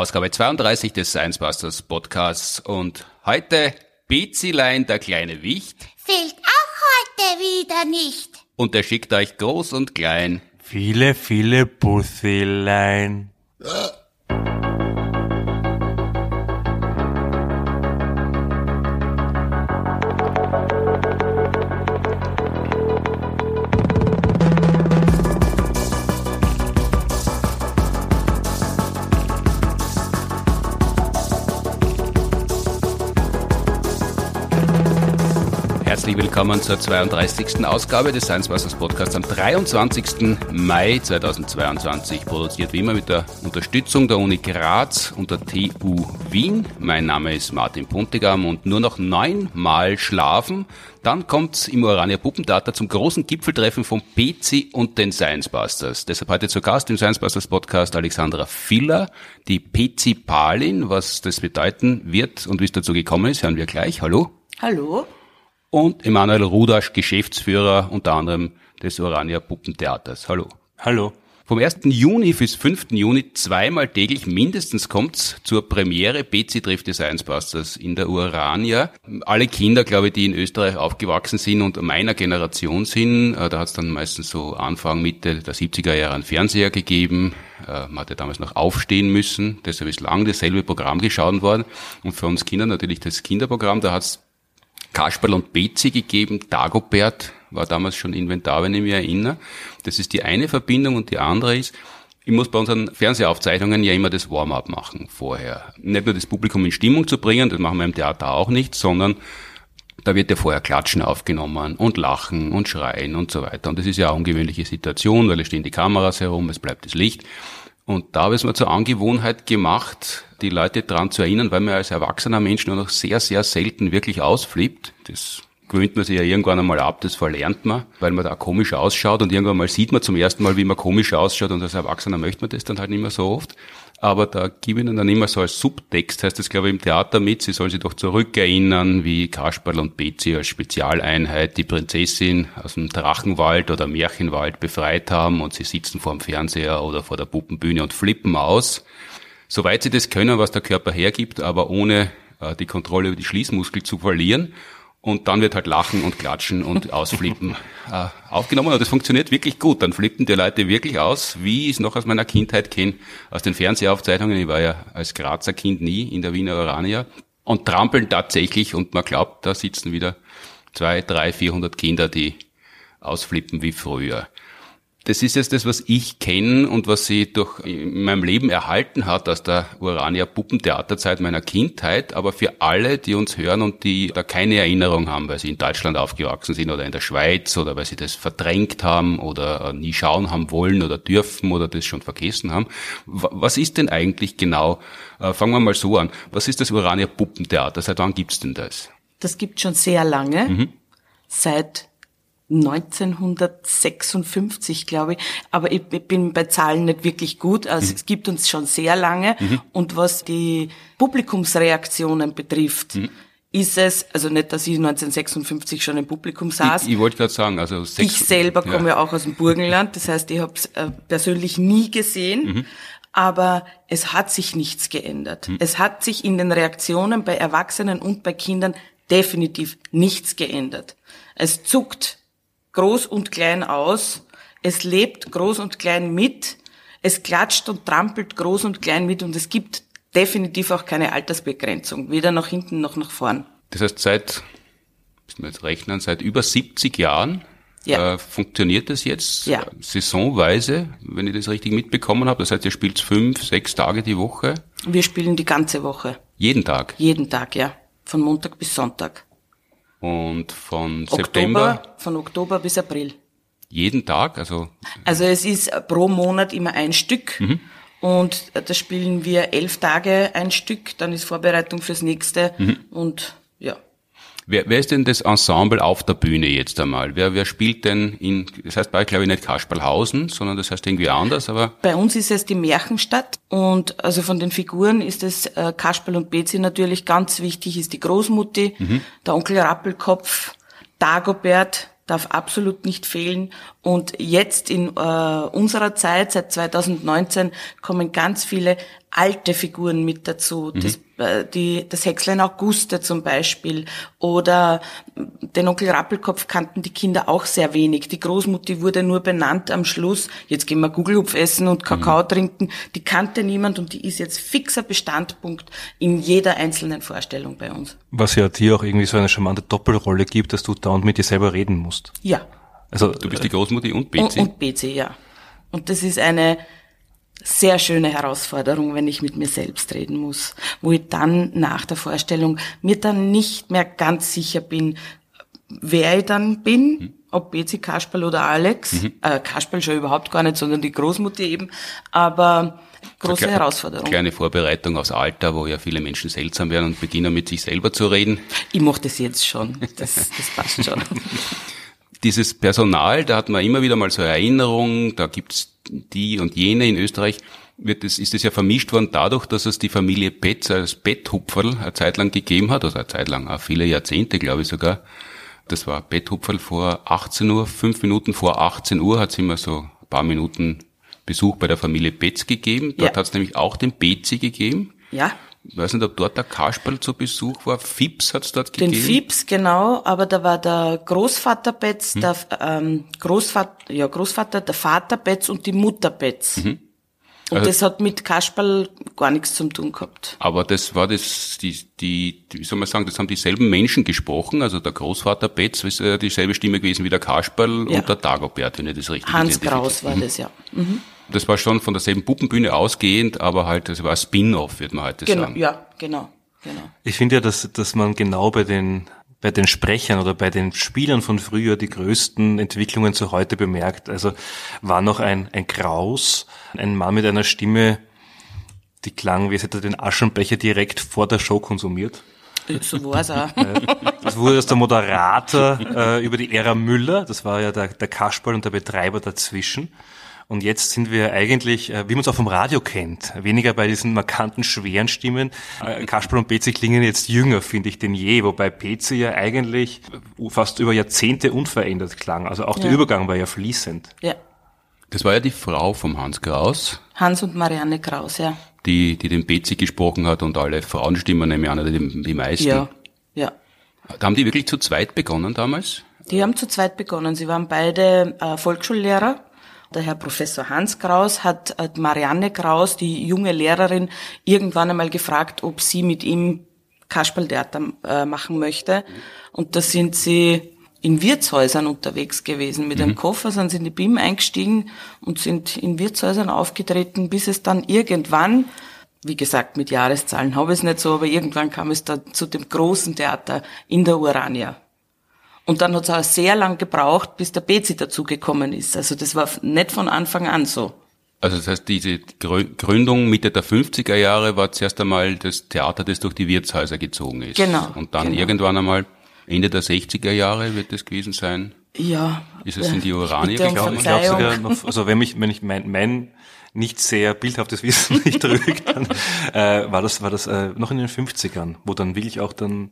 Ausgabe 32 des Science Busters Podcasts und heute Bezilein, der kleine Wicht. Fehlt auch heute wieder nicht. Und er schickt euch groß und klein. Viele, viele Bussilein. willkommen zur 32. Ausgabe des Science Busters Podcasts am 23. Mai 2022. Produziert wie immer mit der Unterstützung der Uni Graz und der TU Wien. Mein Name ist Martin Puntigam und nur noch neunmal schlafen. Dann kommt's im Urania Puppentheater zum großen Gipfeltreffen von PC und den Science Busters. Deshalb heute zu Gast im Science Busters Podcast Alexandra Filler, die PC Palin. Was das bedeuten wird und wie es dazu gekommen ist, hören wir gleich. Hallo. Hallo. Und Emanuel Rudasch, Geschäftsführer unter anderem des Urania Puppentheaters. Hallo. Hallo. Vom 1. Juni bis 5. Juni zweimal täglich mindestens kommt's zur Premiere PC trifft die Science Busters in der Urania. Alle Kinder, glaube ich, die in Österreich aufgewachsen sind und meiner Generation sind, äh, da hat's dann meistens so Anfang, Mitte der 70er Jahre einen Fernseher gegeben. Äh, Man hatte damals noch aufstehen müssen, deshalb ist lang dasselbe Programm geschaut worden. Und für uns Kinder natürlich das Kinderprogramm, da hat's Kasperl und Betsy gegeben. Dagobert war damals schon Inventar, wenn ich mich erinnere. Das ist die eine Verbindung und die andere ist, ich muss bei unseren Fernsehaufzeichnungen ja immer das Warm-up machen vorher. Nicht nur das Publikum in Stimmung zu bringen, das machen wir im Theater auch nicht, sondern da wird ja vorher Klatschen aufgenommen und Lachen und Schreien und so weiter. Und das ist ja eine ungewöhnliche Situation, weil es stehen die Kameras herum, es bleibt das Licht. Und da habe ich es mir zur Angewohnheit gemacht, die Leute daran zu erinnern, weil man als erwachsener Mensch nur noch sehr, sehr selten wirklich ausflippt. Das gewöhnt man sich ja irgendwann einmal ab, das verlernt man, weil man da komisch ausschaut und irgendwann mal sieht man zum ersten Mal, wie man komisch ausschaut und als Erwachsener möchte man das dann halt nicht mehr so oft. Aber da gebe ich ihnen dann immer so als Subtext, heißt das glaube ich im Theater mit, sie sollen sich doch zurückerinnern, wie Kasperl und Betsy als Spezialeinheit die Prinzessin aus dem Drachenwald oder Märchenwald befreit haben und sie sitzen vor dem Fernseher oder vor der Puppenbühne und flippen aus. Soweit sie das können, was der Körper hergibt, aber ohne äh, die Kontrolle über die Schließmuskel zu verlieren. Und dann wird halt Lachen und Klatschen und Ausflippen äh, aufgenommen. Und das funktioniert wirklich gut. Dann flippen die Leute wirklich aus, wie ich es noch aus meiner Kindheit kenne, aus den Fernsehaufzeichnungen. Ich war ja als Grazer Kind nie in der Wiener Urania. Und trampeln tatsächlich und man glaubt, da sitzen wieder zwei, drei, vierhundert Kinder, die ausflippen wie früher. Das ist jetzt das, was ich kenne und was sie durch in meinem Leben erhalten hat aus der Urania Puppentheaterzeit meiner Kindheit. Aber für alle, die uns hören und die da keine Erinnerung haben, weil sie in Deutschland aufgewachsen sind oder in der Schweiz oder weil sie das verdrängt haben oder nie schauen haben wollen oder dürfen oder das schon vergessen haben. Was ist denn eigentlich genau, äh, fangen wir mal so an, was ist das Urania Puppentheater? Seit wann gibt's denn das? Das gibt schon sehr lange. Mhm. Seit 1956, glaube ich. Aber ich bin bei Zahlen nicht wirklich gut. Also Mhm. es gibt uns schon sehr lange. Und was die Publikumsreaktionen betrifft, Mhm. ist es, also nicht, dass ich 1956 schon im Publikum saß. Ich, ich wollte gerade sagen, also sechs, Ich selber komme ja auch aus dem Burgenland, das heißt, ich habe es äh, persönlich nie gesehen, aber es hat sich nichts geändert. Es hat sich in den Reaktionen bei Erwachsenen und bei Kindern definitiv nichts geändert. Es zuckt groß und klein aus, es lebt groß und klein mit, es klatscht und trampelt groß und klein mit und es gibt definitiv auch keine Altersbegrenzung, weder nach hinten noch nach vorn. Das heißt, seit, müssen wir jetzt rechnen, seit über 70 Jahren Ja. äh, funktioniert das jetzt Ja. äh, saisonweise, wenn ich das richtig mitbekommen habe. Das heißt, ihr spielt fünf, sechs Tage die Woche, Wir spielen die ganze Woche, jeden Tag. jeden Tag, ja, von Montag bis Sonntag. Und von September Oktober, von Oktober bis April. jeden Tag, also Also es ist pro Monat immer ein Stück. Mhm. Und da spielen wir elf Tage ein Stück, dann ist Vorbereitung fürs nächste Mhm. und ja. Wer, wer ist denn das Ensemble auf der Bühne jetzt einmal? Wer, wer spielt denn in, das heißt bei euch glaube ich nicht Kasperlhausen, sondern das heißt irgendwie anders, aber Bei uns ist es die Märchenstadt und also von den Figuren ist es äh, Kasperl und Betsy natürlich ganz wichtig, ist die Großmutti, der Onkel Rappelkopf, Dagobert darf absolut nicht fehlen und jetzt in äh, unserer Zeit, seit 2019, kommen ganz viele alte Figuren mit dazu. Mhm. Das, die, das Häckslein Auguste zum Beispiel. Oder den Onkel Rappelkopf kannten die Kinder auch sehr wenig. Die Großmutti wurde nur benannt am Schluss. Jetzt gehen wir Gugelhupf essen und Kakao mhm. trinken. Die kannte niemand und die ist jetzt fixer Bestandpunkt in jeder einzelnen Vorstellung bei uns. Was ja dir auch irgendwie so eine charmante Doppelrolle gibt, dass du dauernd mit dir selber reden musst. Ja. Also du bist die Großmutti und Betsy. Und, und Betsy, ja. Und das ist eine sehr schöne Herausforderung, wenn ich mit mir selbst reden muss, wo ich dann nach der Vorstellung mir dann nicht mehr ganz sicher bin, wer ich dann bin, mhm. ob Betsy Kasperl oder Alex, mhm. äh, Kasperl schon überhaupt gar nicht, sondern die Großmutter eben, aber große eine Herausforderung. Kleine Vorbereitung aus Alter, wo ja viele Menschen seltsam werden und beginnen mit sich selber zu reden. Ich mache das jetzt schon, das, das passt schon. Dieses Personal, da hat man immer wieder mal so Erinnerungen, da gibt's die und jene in Österreich, wird es, ist es ja vermischt worden dadurch, dass es die Familie Betz als Betthupferl eine Zeit lang gegeben hat, also eine Zeit lang, auch viele Jahrzehnte, glaube ich sogar. Das war Betthupferl vor 18 Uhr, fünf Minuten vor 18 Uhr hat es immer so ein paar Minuten Besuch bei der Familie Betz gegeben. Dort ja. hat es nämlich auch den Betsy gegeben. Ja. Ich weiß nicht, ob dort der Kasperl zu Besuch war. Fips hat es dort gegeben. Den Fips, genau, aber da war der Großvater Betz, hm. der ähm, Großvater, ja Großvater, der Vater Betz und die Mutter Betz. Mhm. Und also, das hat mit Kasperl gar nichts zu tun gehabt. Aber das war das, die, die, wie soll man sagen, das haben dieselben Menschen gesprochen. Also der Großvater Betz ist äh, dieselbe Stimme gewesen wie der Kasperl ja. und der Dagobert, wenn ich das richtig Hans Kraus war mhm. das, ja. Mhm das war schon von derselben Puppenbühne ausgehend, aber halt, das war Spin-off, wird man heute genau, sagen. Ja, genau, genau. Ich finde ja, dass, dass man genau bei den bei den Sprechern oder bei den Spielern von früher die größten Entwicklungen zu heute bemerkt. Also war noch ein, ein Kraus, ein Mann mit einer Stimme, die klang, wie es hätte er den Aschenbecher direkt vor der Show konsumiert. So war's auch. Das wurde als der Moderator äh, über die Ära Müller, das war ja der, der Kasperl und der Betreiber dazwischen. Und jetzt sind wir eigentlich, äh, wie man es auch vom Radio kennt, weniger bei diesen markanten, schweren Stimmen. Äh, Kasperl und PC klingen jetzt jünger, finde ich, denn je, wobei PC ja eigentlich fast über Jahrzehnte unverändert klang. Also auch ja. der Übergang war ja fließend. Ja. Das war ja die Frau vom Hans Kraus. Hans und Marianne Kraus, ja. Die, die den PC gesprochen hat und alle Frauenstimmen, nehme ich an, die, die meisten. Ja, ja. Da haben die wirklich zu zweit begonnen damals? Die haben zu zweit begonnen. Sie waren beide äh, Volksschullehrer der Herr Professor Hans Kraus hat Marianne Kraus, die junge Lehrerin, irgendwann einmal gefragt, ob sie mit ihm Kasperltheater äh, machen möchte. Und da sind sie in Wirtshäusern unterwegs gewesen. Mit mhm. einem Koffer sind sie in die BIM eingestiegen und sind in Wirtshäusern aufgetreten, bis es dann irgendwann, wie gesagt, mit Jahreszahlen habe ich es nicht so, aber irgendwann kam es da zu dem großen Theater in der Urania. Und dann hat es auch sehr lang gebraucht, bis der Bezi dazugekommen ist. Also das war nicht von Anfang an so. Also das heißt, diese Gründung Mitte der 50er Jahre war zuerst einmal das Theater, das durch die Wirtshäuser gezogen ist. Genau. Und dann genau. irgendwann einmal Ende der 60er Jahre wird das gewesen sein. Ja. Ist es in die Uranie gekommen? Ich glaube sogar noch, also wenn mich, wenn ich mein, mein nicht sehr bildhaftes Wissen nicht trügt, dann äh, war das, war das äh, noch in den 50ern, wo dann wirklich auch dann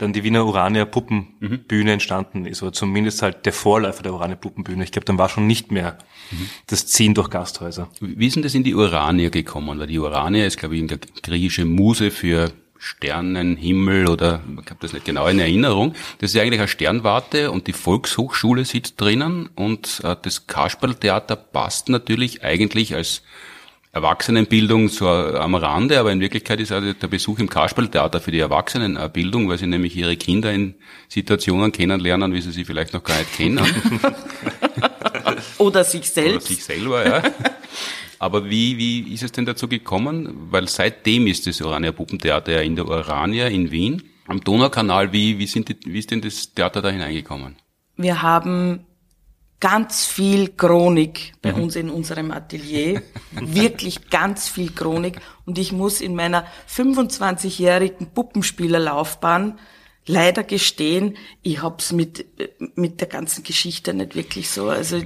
dann die Wiener Urania Puppenbühne mhm. entstanden ist, oder zumindest halt der Vorläufer der Urania Puppenbühne. Ich glaube, dann war schon nicht mehr mhm. das Ziehen durch Gasthäuser. Wie ist denn das in die Urania gekommen? Weil die Urania ist, glaube ich, eine griechische Muse für Sternenhimmel oder ich habe das nicht genau in Erinnerung. Das ist eigentlich eine Sternwarte und die Volkshochschule sitzt drinnen und äh, das Kasperltheater passt natürlich eigentlich als Erwachsenenbildung so am Rande, aber in Wirklichkeit ist also der Besuch im Kasperltheater für die Erwachsenenbildung, weil sie nämlich ihre Kinder in Situationen kennenlernen, wie sie sie vielleicht noch gar nicht kennen. Oder sich selbst. Oder sich selber, ja. Aber wie, wie ist es denn dazu gekommen? Weil seitdem ist das Urania Puppentheater ja in der Urania in Wien. Am Donaukanal, wie, wie, sind die, wie ist denn das Theater da hineingekommen? Wir haben ganz viel Chronik bei mhm. uns in unserem Atelier. Wirklich ganz viel Chronik. Und ich muss in meiner 25-jährigen Puppenspielerlaufbahn leider gestehen, ich hab's mit, mit der ganzen Geschichte nicht wirklich so. Also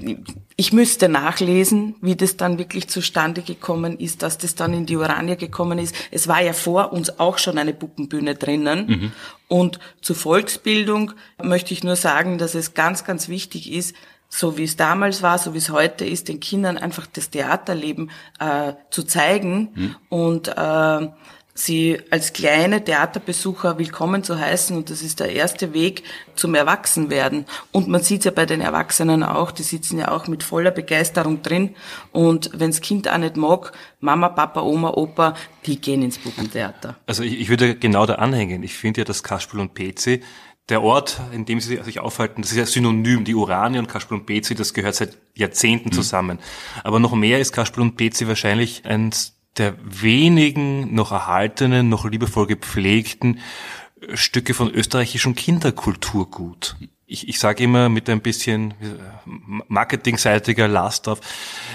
ich müsste nachlesen, wie das dann wirklich zustande gekommen ist, dass das dann in die Urania gekommen ist. Es war ja vor uns auch schon eine Puppenbühne drinnen. Mhm. Und zur Volksbildung möchte ich nur sagen, dass es ganz, ganz wichtig ist, so wie es damals war, so wie es heute ist, den Kindern einfach das Theaterleben äh, zu zeigen Hm. und äh, sie als kleine Theaterbesucher willkommen zu heißen. Und das ist der erste Weg zum Erwachsenwerden. Und man sieht ja bei den Erwachsenen auch, die sitzen ja auch mit voller Begeisterung drin. Und wenns Kind auch nicht mag, Mama, Papa, Oma, Opa, die gehen ins Puppentheater. Also ich, ich würde genau da anhängen. Ich finde ja, dass Kasperl und PC, der Ort, in dem sie sich aufhalten, das ist ja synonym. Die Uranie und Kasperl und PC, das gehört seit Jahrzehnten zusammen. Aber noch mehr ist Kasperl und PC wahrscheinlich eins der wenigen noch erhaltenen, noch liebevoll gepflegten Stücke von österreichischem Kinderkulturgut. Ich, ich sage immer mit ein bisschen äh, marketingseitiger Last auf,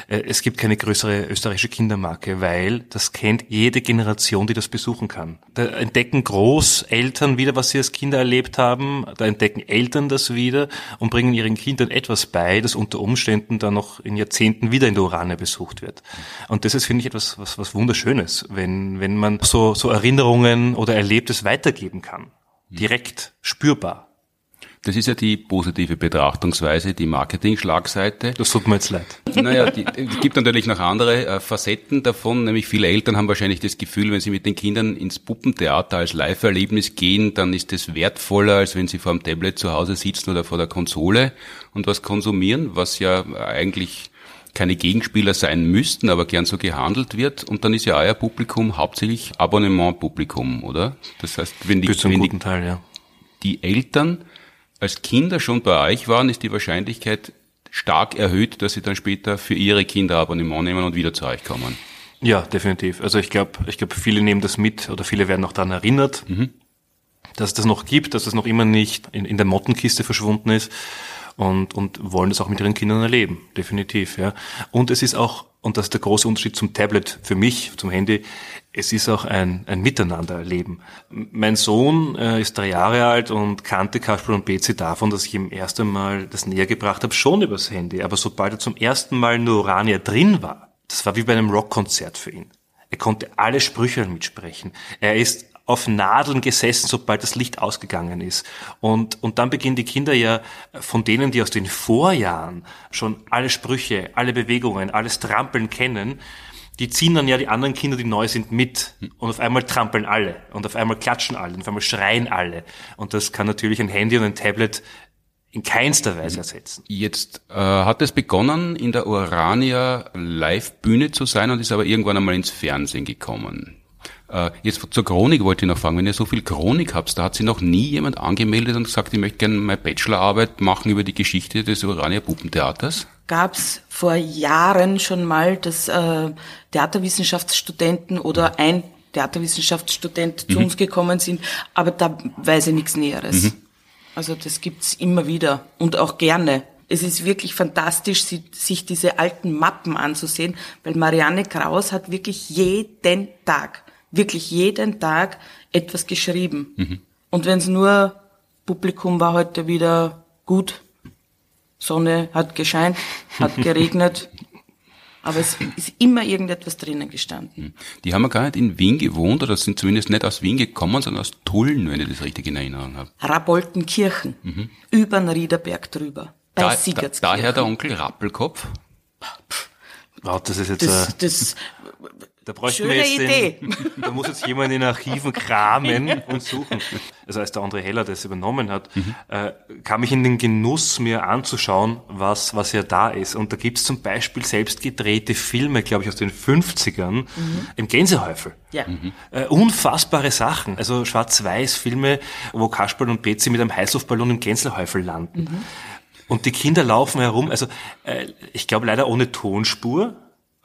äh, es gibt keine größere österreichische Kindermarke, weil das kennt jede Generation, die das besuchen kann. Da entdecken Großeltern wieder, was sie als Kinder erlebt haben, da entdecken Eltern das wieder und bringen ihren Kindern etwas bei, das unter Umständen dann noch in Jahrzehnten wieder in der Urane besucht wird. Und das ist, finde ich, etwas was, was Wunderschönes, wenn, wenn man so, so Erinnerungen oder Erlebtes weitergeben kann. Direkt, spürbar. Das ist ja die positive Betrachtungsweise, die Marketing-Schlagseite. Das tut mir jetzt leid. Naja, die, es gibt natürlich noch andere äh, Facetten davon, nämlich viele Eltern haben wahrscheinlich das Gefühl, wenn sie mit den Kindern ins Puppentheater als Live-Erlebnis gehen, dann ist es wertvoller, als wenn sie vor dem Tablet zu Hause sitzen oder vor der Konsole und was konsumieren, was ja eigentlich keine Gegenspieler sein müssten, aber gern so gehandelt wird. Und dann ist ja euer Publikum hauptsächlich Abonnement-Publikum, oder? Das heißt, wenn die, Bis zum wenn die guten Teil, ja. die Eltern als Kinder schon bei euch waren, ist die Wahrscheinlichkeit stark erhöht, dass sie dann später für ihre Kinder Abonnement nehmen und wieder zu euch kommen. Ja, definitiv. Also ich glaube, ich glaube, viele nehmen das mit oder viele werden auch daran erinnert, dass es das noch gibt, dass es noch immer nicht in, in der Mottenkiste verschwunden ist und, und wollen das auch mit ihren Kindern erleben, definitiv. Ja. Und es ist auch, und das ist der große Unterschied zum Tablet für mich, zum Handy, es ist auch ein, ein Miteinandererleben. Mein Sohn äh, ist drei Jahre alt und kannte Kasperl und Betsy davon, dass ich ihm erst einmal das näher gebracht habe, schon übers Handy. Aber sobald er zum ersten Mal in Urania drin war, das war wie bei einem Rockkonzert für ihn. Er konnte alle Sprüche mitsprechen. Er ist auf Nadeln gesessen, sobald das Licht ausgegangen ist. Und, und dann beginnen die Kinder ja von denen, die aus den Vorjahren schon alle Sprüche, alle Bewegungen, alles Trampeln kennen, die ziehen dann ja die anderen Kinder, die neu sind, mit. Und auf einmal trampeln alle. Und auf einmal klatschen alle. Und auf einmal schreien alle. Und das kann natürlich ein Handy und ein Tablet in keinster Weise ersetzen. Jetzt äh, hat es begonnen, in der Urania Live-Bühne zu sein und ist aber irgendwann einmal ins Fernsehen gekommen. Äh, jetzt zur Chronik wollte ich noch fragen, wenn ihr so viel Chronik habt, da hat sich noch nie jemand angemeldet und gesagt, ich möchte gerne meine Bachelorarbeit machen über die Geschichte des Urania Puppentheaters? Gab's vor Jahren schon mal, dass äh, Theaterwissenschaftsstudenten oder ein Theaterwissenschaftsstudent zu uns gekommen sind, aber da weiß ich nichts Näheres. Also das gibt's immer wieder und auch gerne. Es ist wirklich fantastisch, sich diese alten Mappen anzusehen, weil Marianne Kraus hat wirklich jeden Tag, wirklich jeden Tag etwas geschrieben. Und wenn es nur Publikum war heute wieder gut, Sonne hat gescheint, hat geregnet, aber es ist immer irgendetwas drinnen gestanden. Die haben ja gar nicht in Wien gewohnt oder sind zumindest nicht aus Wien gekommen, sondern aus Tulln, wenn ich das richtig in Erinnerung habe. Raboltenkirchen, über den Riederberg drüber, bei Da, da, daher der Onkel Rappelkopf. Wow, das ist jetzt, das, äh, das, da bräuchten schöne wir jetzt Idee. Den, da muss jetzt jemand in den Archiven kramen und suchen. Also als der André Heller das übernommen hat, äh, kam ich in den Genuss, mir anzuschauen, was, was ja da ist. Und da gibt's zum Beispiel selbst gedrehte Filme, glaube ich, aus den 50ern, im Gänsehäufel. ja. Äh, unfassbare Sachen. Also Schwarz-Weiß-Filme, wo Kasperl und Betsy mit einem Heißluftballon im Gänselhäufel landen. Und die Kinder laufen herum. Also äh, ich glaube leider ohne Tonspur.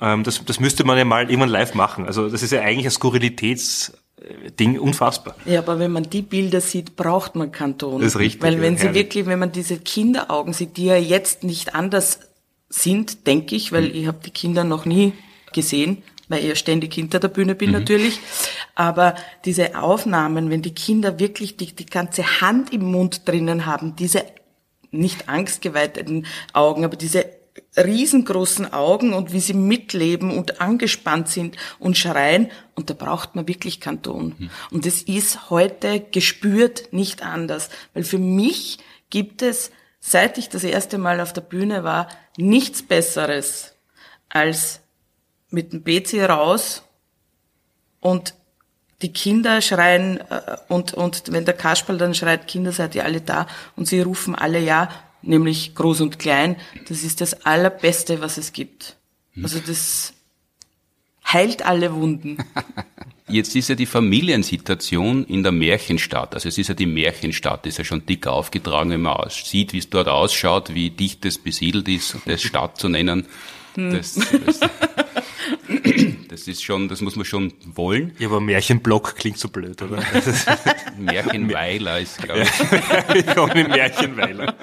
Ähm, das, das müsste man ja mal irgendwann live machen. Also das ist ja eigentlich ein Skurrilitätsding, unfassbar. Ja, aber wenn man die Bilder sieht, braucht man keinen Ton. Das ist richtig, Weil wenn ja, sie herrlich. wirklich, wenn man diese Kinderaugen sieht, die ja jetzt nicht anders sind, denke ich, Mhm. weil ich habe die Kinder noch nie gesehen, weil ich ja ständig hinter der Bühne Mhm. bin natürlich. Aber diese Aufnahmen, wenn die Kinder wirklich die, die ganze Hand im Mund drinnen haben, diese nicht angstgeweiteten Augen, aber diese riesengroßen Augen und wie sie mitleben und angespannt sind und schreien. Und da braucht man wirklich keinen Ton. Und das ist heute gespürt nicht anders. Weil für mich gibt es seit ich das erste Mal auf der Bühne war, nichts Besseres als mit dem PC raus und die Kinder schreien äh, und, und wenn der Kasperl dann schreit, Kinder seid ihr alle da und sie rufen alle ja, nämlich groß und klein, das ist das Allerbeste, was es gibt. Also das heilt alle Wunden. Jetzt ist ja die Familiensituation in der Märchenstadt, also es ist ja die Märchenstadt, ist ja schon dick aufgetragen, wenn man sieht, wie es dort ausschaut, wie dicht es besiedelt ist, das Stadt zu nennen. Das, das, das ist schon, das muss man schon wollen. Ja, aber Märchenblock klingt so blöd, oder? Märchenweiler ist, glaube ich. ich komme Märchenweiler.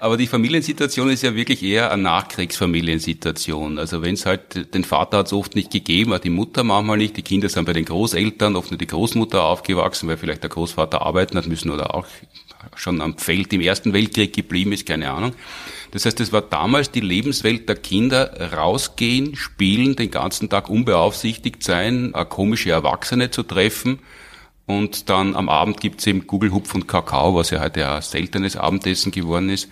Aber die Familiensituation ist ja wirklich eher eine Nachkriegsfamiliensituation. Also wenn es halt, den Vater hat es oft nicht gegeben, hat die Mutter manchmal nicht, die Kinder sind bei den Großeltern, oft nur die Großmutter aufgewachsen, weil vielleicht der Großvater arbeiten hat müssen oder auch schon am Feld im Ersten Weltkrieg geblieben ist, keine Ahnung. Das heißt, es war damals die Lebenswelt der Kinder, rausgehen, spielen, den ganzen Tag unbeaufsichtigt sein, komische Erwachsene zu treffen, und dann am Abend gibt's eben Gugelhupf und Kakao, was ja heute ein seltenes Abendessen geworden ist.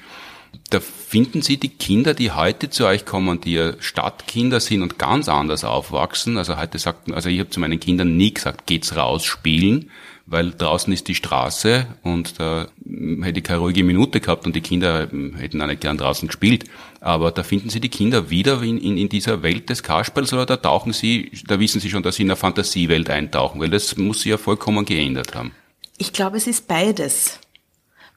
Da finden Sie die Kinder, die heute zu euch kommen, die ja Stadtkinder sind und ganz anders aufwachsen. Also heute sagt, also ich habe zu meinen Kindern nie gesagt, geht's raus spielen, weil draußen ist die Straße und da hätte ich keine ruhige Minute gehabt und die Kinder hätten auch nicht gern draußen gespielt. Aber da finden Sie die Kinder wieder in, in, in dieser Welt des Kasperls oder da tauchen Sie, da wissen Sie schon, dass Sie in eine Fantasiewelt eintauchen, weil das muss Sie ja vollkommen geändert haben. Ich glaube, es ist beides.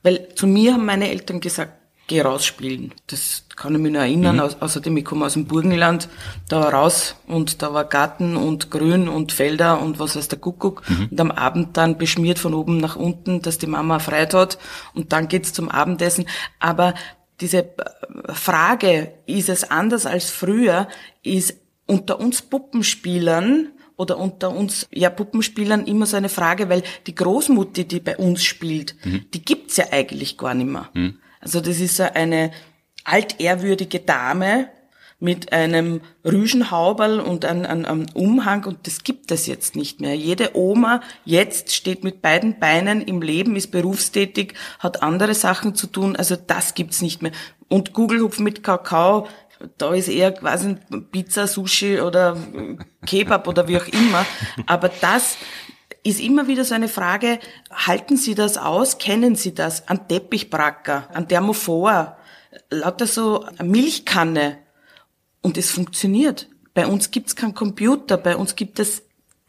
Weil zu mir haben meine Eltern gesagt, geh rausspielen. Das kann ich mich noch erinnern. Mhm. außerdem, ich komme aus dem Burgenland, da war raus und da war Garten und Grün und Felder und was weiß der Kuckuck. Mhm. Und am Abend dann beschmiert von oben nach unten, dass die Mama freit hat und dann geht's zum Abendessen. Aber diese äh, Frage, ist es anders als früher, ist unter uns Puppenspielern oder unter uns ja Puppenspielern immer so eine Frage, weil die Großmutti, die bei uns spielt, mhm. die gibt's ja eigentlich gar nicht mehr. Mhm. Also das ist eine altehrwürdige Dame mit einem Rüschenhauberl und einem, einem Umhang und das gibt es jetzt nicht mehr. Jede Oma jetzt steht mit beiden Beinen im Leben, ist berufstätig, hat andere Sachen zu tun, also das gibt's nicht mehr. Und Gugelhupf mit Kakao, da ist eher quasi Pizza, Sushi oder Kebab oder wie auch immer. Aber das ist immer wieder so eine Frage, halten Sie das aus? Kennen Sie das? An Teppichbracker, an Thermophor, lauter so Milchkanne. Und es funktioniert. Bei uns gibt's keinen Computer, bei uns gibt es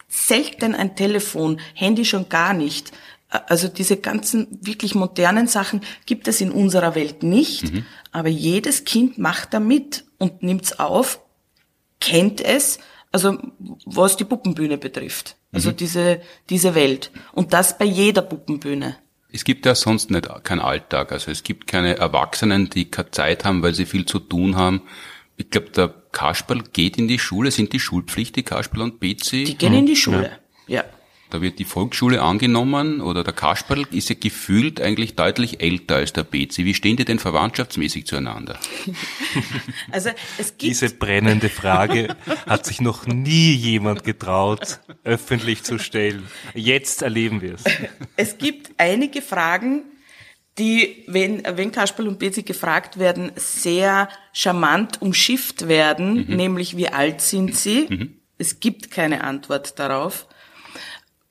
selten ein Telefon, Handy schon gar nicht. Also diese ganzen wirklich modernen Sachen gibt es in unserer Welt nicht, mhm. aber jedes Kind macht da mit und nimmt's auf, kennt es, also was die Puppenbühne betrifft. Also mhm. diese, diese Welt. Und das bei jeder Puppenbühne. Es gibt ja sonst nicht keinen Alltag. Also es gibt keine Erwachsenen, die keine Zeit haben, weil sie viel zu tun haben. Ich glaube, der Kasperl geht in die Schule. Sind die schulpflichtig, Kasperl und Betsy? Die gehen mhm. in die Schule, ja. ja. Da wird die Volksschule angenommen oder der Kasperl ist ja gefühlt eigentlich deutlich älter als der Betsy. Wie stehen die denn verwandtschaftsmäßig zueinander? also es gibt Diese brennende Frage hat sich noch nie jemand getraut, öffentlich zu stellen. Jetzt erleben wir es. Es gibt einige Fragen, die, wenn, wenn Kasperl und Betsy gefragt werden, sehr charmant umschifft werden, mhm. nämlich wie alt sind sie? Mhm. Es gibt keine Antwort darauf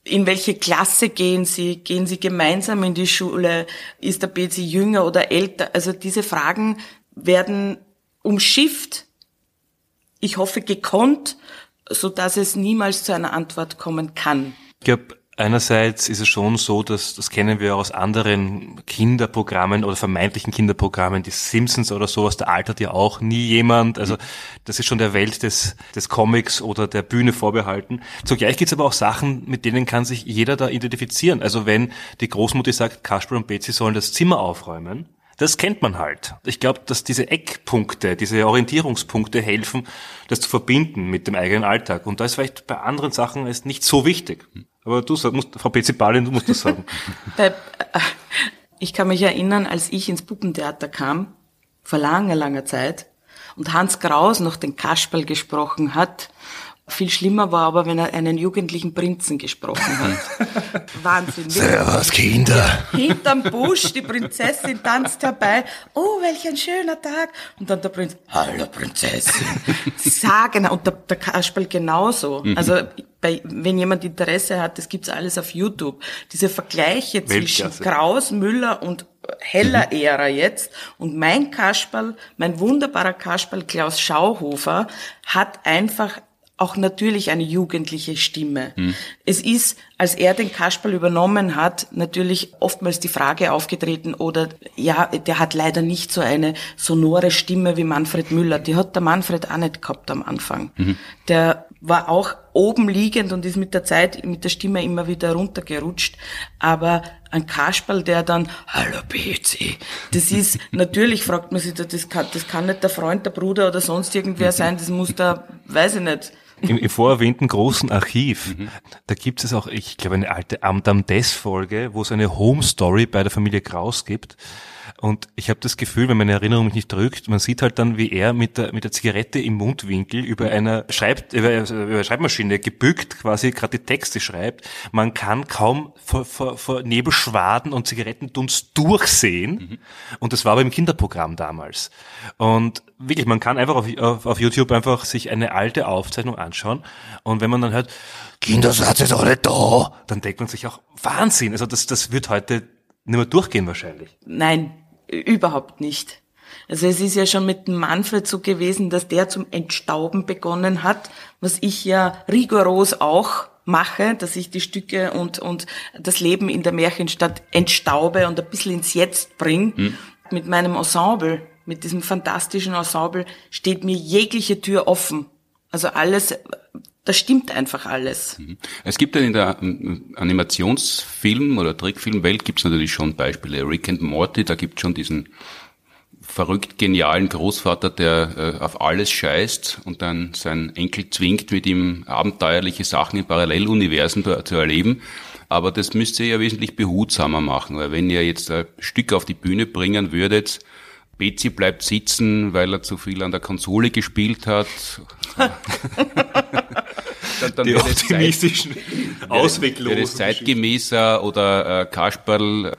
in welche Klasse gehen Sie? Gehen Sie gemeinsam in die Schule? Ist der Betsy jünger oder älter? Also diese Fragen werden umschifft, ich hoffe gekonnt, so dass es niemals zu einer Antwort kommen kann. Ich glaube, Einerseits ist es schon so, dass das kennen wir aus anderen Kinderprogrammen oder vermeintlichen Kinderprogrammen, die Simpsons oder sowas, da altert ja auch nie jemand. Also das ist schon der Welt des, des Comics oder der Bühne vorbehalten. Zugleich gibt es aber auch Sachen, mit denen kann sich jeder da identifizieren. Also wenn die Großmutter sagt, Kasper und Betsy sollen das Zimmer aufräumen, das kennt man halt. Ich glaube, dass diese Eckpunkte, diese Orientierungspunkte helfen, das zu verbinden mit dem eigenen Alltag. Und da ist vielleicht bei anderen Sachen ist nicht so wichtig. Aber du sag, musst, Frau Pezipalin, du musst das sagen. Äh, ich kann mich erinnern, als ich ins Puppentheater kam, vor langer, langer Zeit, und Hans Kraus noch den Kasperl gesprochen hat, Viel schlimmer war aber, wenn er einen jugendlichen Prinzen gesprochen hat. Wahnsinn. Servus, Kinder. Hinterm Busch, die Prinzessin tanzt herbei. Oh, welch ein schöner Tag. Und dann der Prinz, hallo Prinzessin. Sagen, und der, der Kasperl genauso. Also, bei, wenn jemand Interesse hat, das gibt's alles auf YouTube. Diese Vergleiche zwischen. Kraus, Müller und Heller Ära jetzt. Und mein Kasperl, mein wunderbarer Kasperl Klaus Schauhofer hat einfach auch natürlich eine jugendliche Stimme. Es ist, als er den Kasperl übernommen hat, natürlich oftmals die Frage aufgetreten oder ja, der hat leider nicht so eine sonore Stimme wie Manfred Müller. Die hat der Manfred auch nicht gehabt am Anfang. Der war auch oben liegend und ist mit der Zeit mit der Stimme immer wieder runtergerutscht. Aber ein Kasperl, der dann, hallo Betsy, das ist, natürlich fragt man sich, das kann, das kann nicht der Freund, der Bruder oder sonst irgendwer sein, das muss da, weiß ich nicht. Im, im vorerwähnten großen Archiv, da gibt es auch, ich glaube, eine alte Amdam Des Folge, wo es eine Home Story bei der Familie Kraus gibt. Und ich habe das Gefühl, wenn meine Erinnerung mich nicht drückt, man sieht halt dann, wie er mit der, mit der Zigarette im Mundwinkel über einer Schreib, über, über eine Schreibmaschine gebückt quasi gerade die Texte schreibt. Man kann kaum vor, vor, vor Nebelschwaden und Zigarettendunst durchsehen. Und das war aber im Kinderprogramm damals. Und wirklich, man kann einfach auf, auf, auf YouTube einfach sich eine alte Aufzeichnung anschauen. Und wenn man dann hört, Kinder, seid ihr doch nicht da? dann denkt man sich auch, Wahnsinn. Also das, das wird heute nicht mehr durchgehen wahrscheinlich. Nein, überhaupt nicht. Also es ist ja schon mit dem Manfred so gewesen, dass der zum Entstauben begonnen hat, was ich ja rigoros auch mache, dass ich die Stücke und, und das Leben in der Märchenstadt entstaube und ein bisschen ins Jetzt bringe. Mit meinem Ensemble, mit diesem fantastischen Ensemble, steht mir jegliche Tür offen. Also alles, da stimmt einfach alles. Es gibt ja in der ähm, Animationsfilm- oder Trickfilmwelt gibt es natürlich schon Beispiele. Rick and Morty, da gibt es schon diesen verrückt genialen Großvater, der äh, auf alles scheißt und dann seinen Enkel zwingt, mit ihm abenteuerliche Sachen in Paralleluniversen zu, zu erleben. Aber das müsst ihr ja wesentlich behutsamer machen, weil wenn ihr jetzt ein Stück auf die Bühne bringen würdet, Betsy bleibt sitzen, weil er zu viel an der Konsole gespielt hat. dann, dann Die wäre das Zeit- optimistischen, wäre das zeitgemäßer oder äh, Kasperl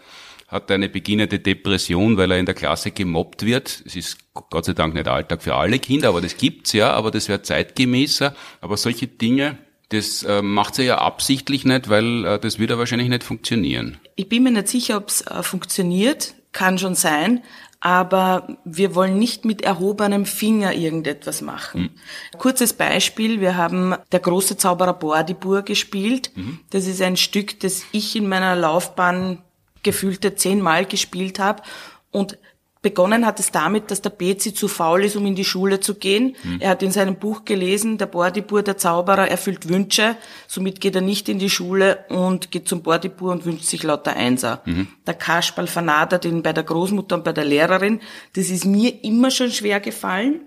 hat eine beginnende Depression, weil er in der Klasse gemobbt wird. Es ist Gott sei Dank nicht Alltag für alle Kinder, aber das gibt's ja, aber das wäre zeitgemäßer. Aber solche Dinge, das äh, macht sie ja absichtlich nicht, weil äh, das wird ja wahrscheinlich nicht funktionieren. Ich bin mir nicht sicher, ob es äh, funktioniert, kann schon sein, aber wir wollen nicht mit erhobenem Finger irgendetwas machen. Kurzes Beispiel, wir haben Der große Zauberer Bordibur gespielt. Das ist ein Stück, das ich in meiner Laufbahn gefühlte zehnmal gespielt habe und Begonnen hat es damit, dass der Bezi zu faul ist, um in die Schule zu gehen. Er hat in seinem Buch gelesen, der Bordibur, der Zauberer, erfüllt Wünsche. Somit geht er nicht in die Schule und geht zum Bordibur und wünscht sich lauter Einser. Der Kasperl vernadert ihn bei der Großmutter und bei der Lehrerin. Das ist mir immer schon schwer gefallen.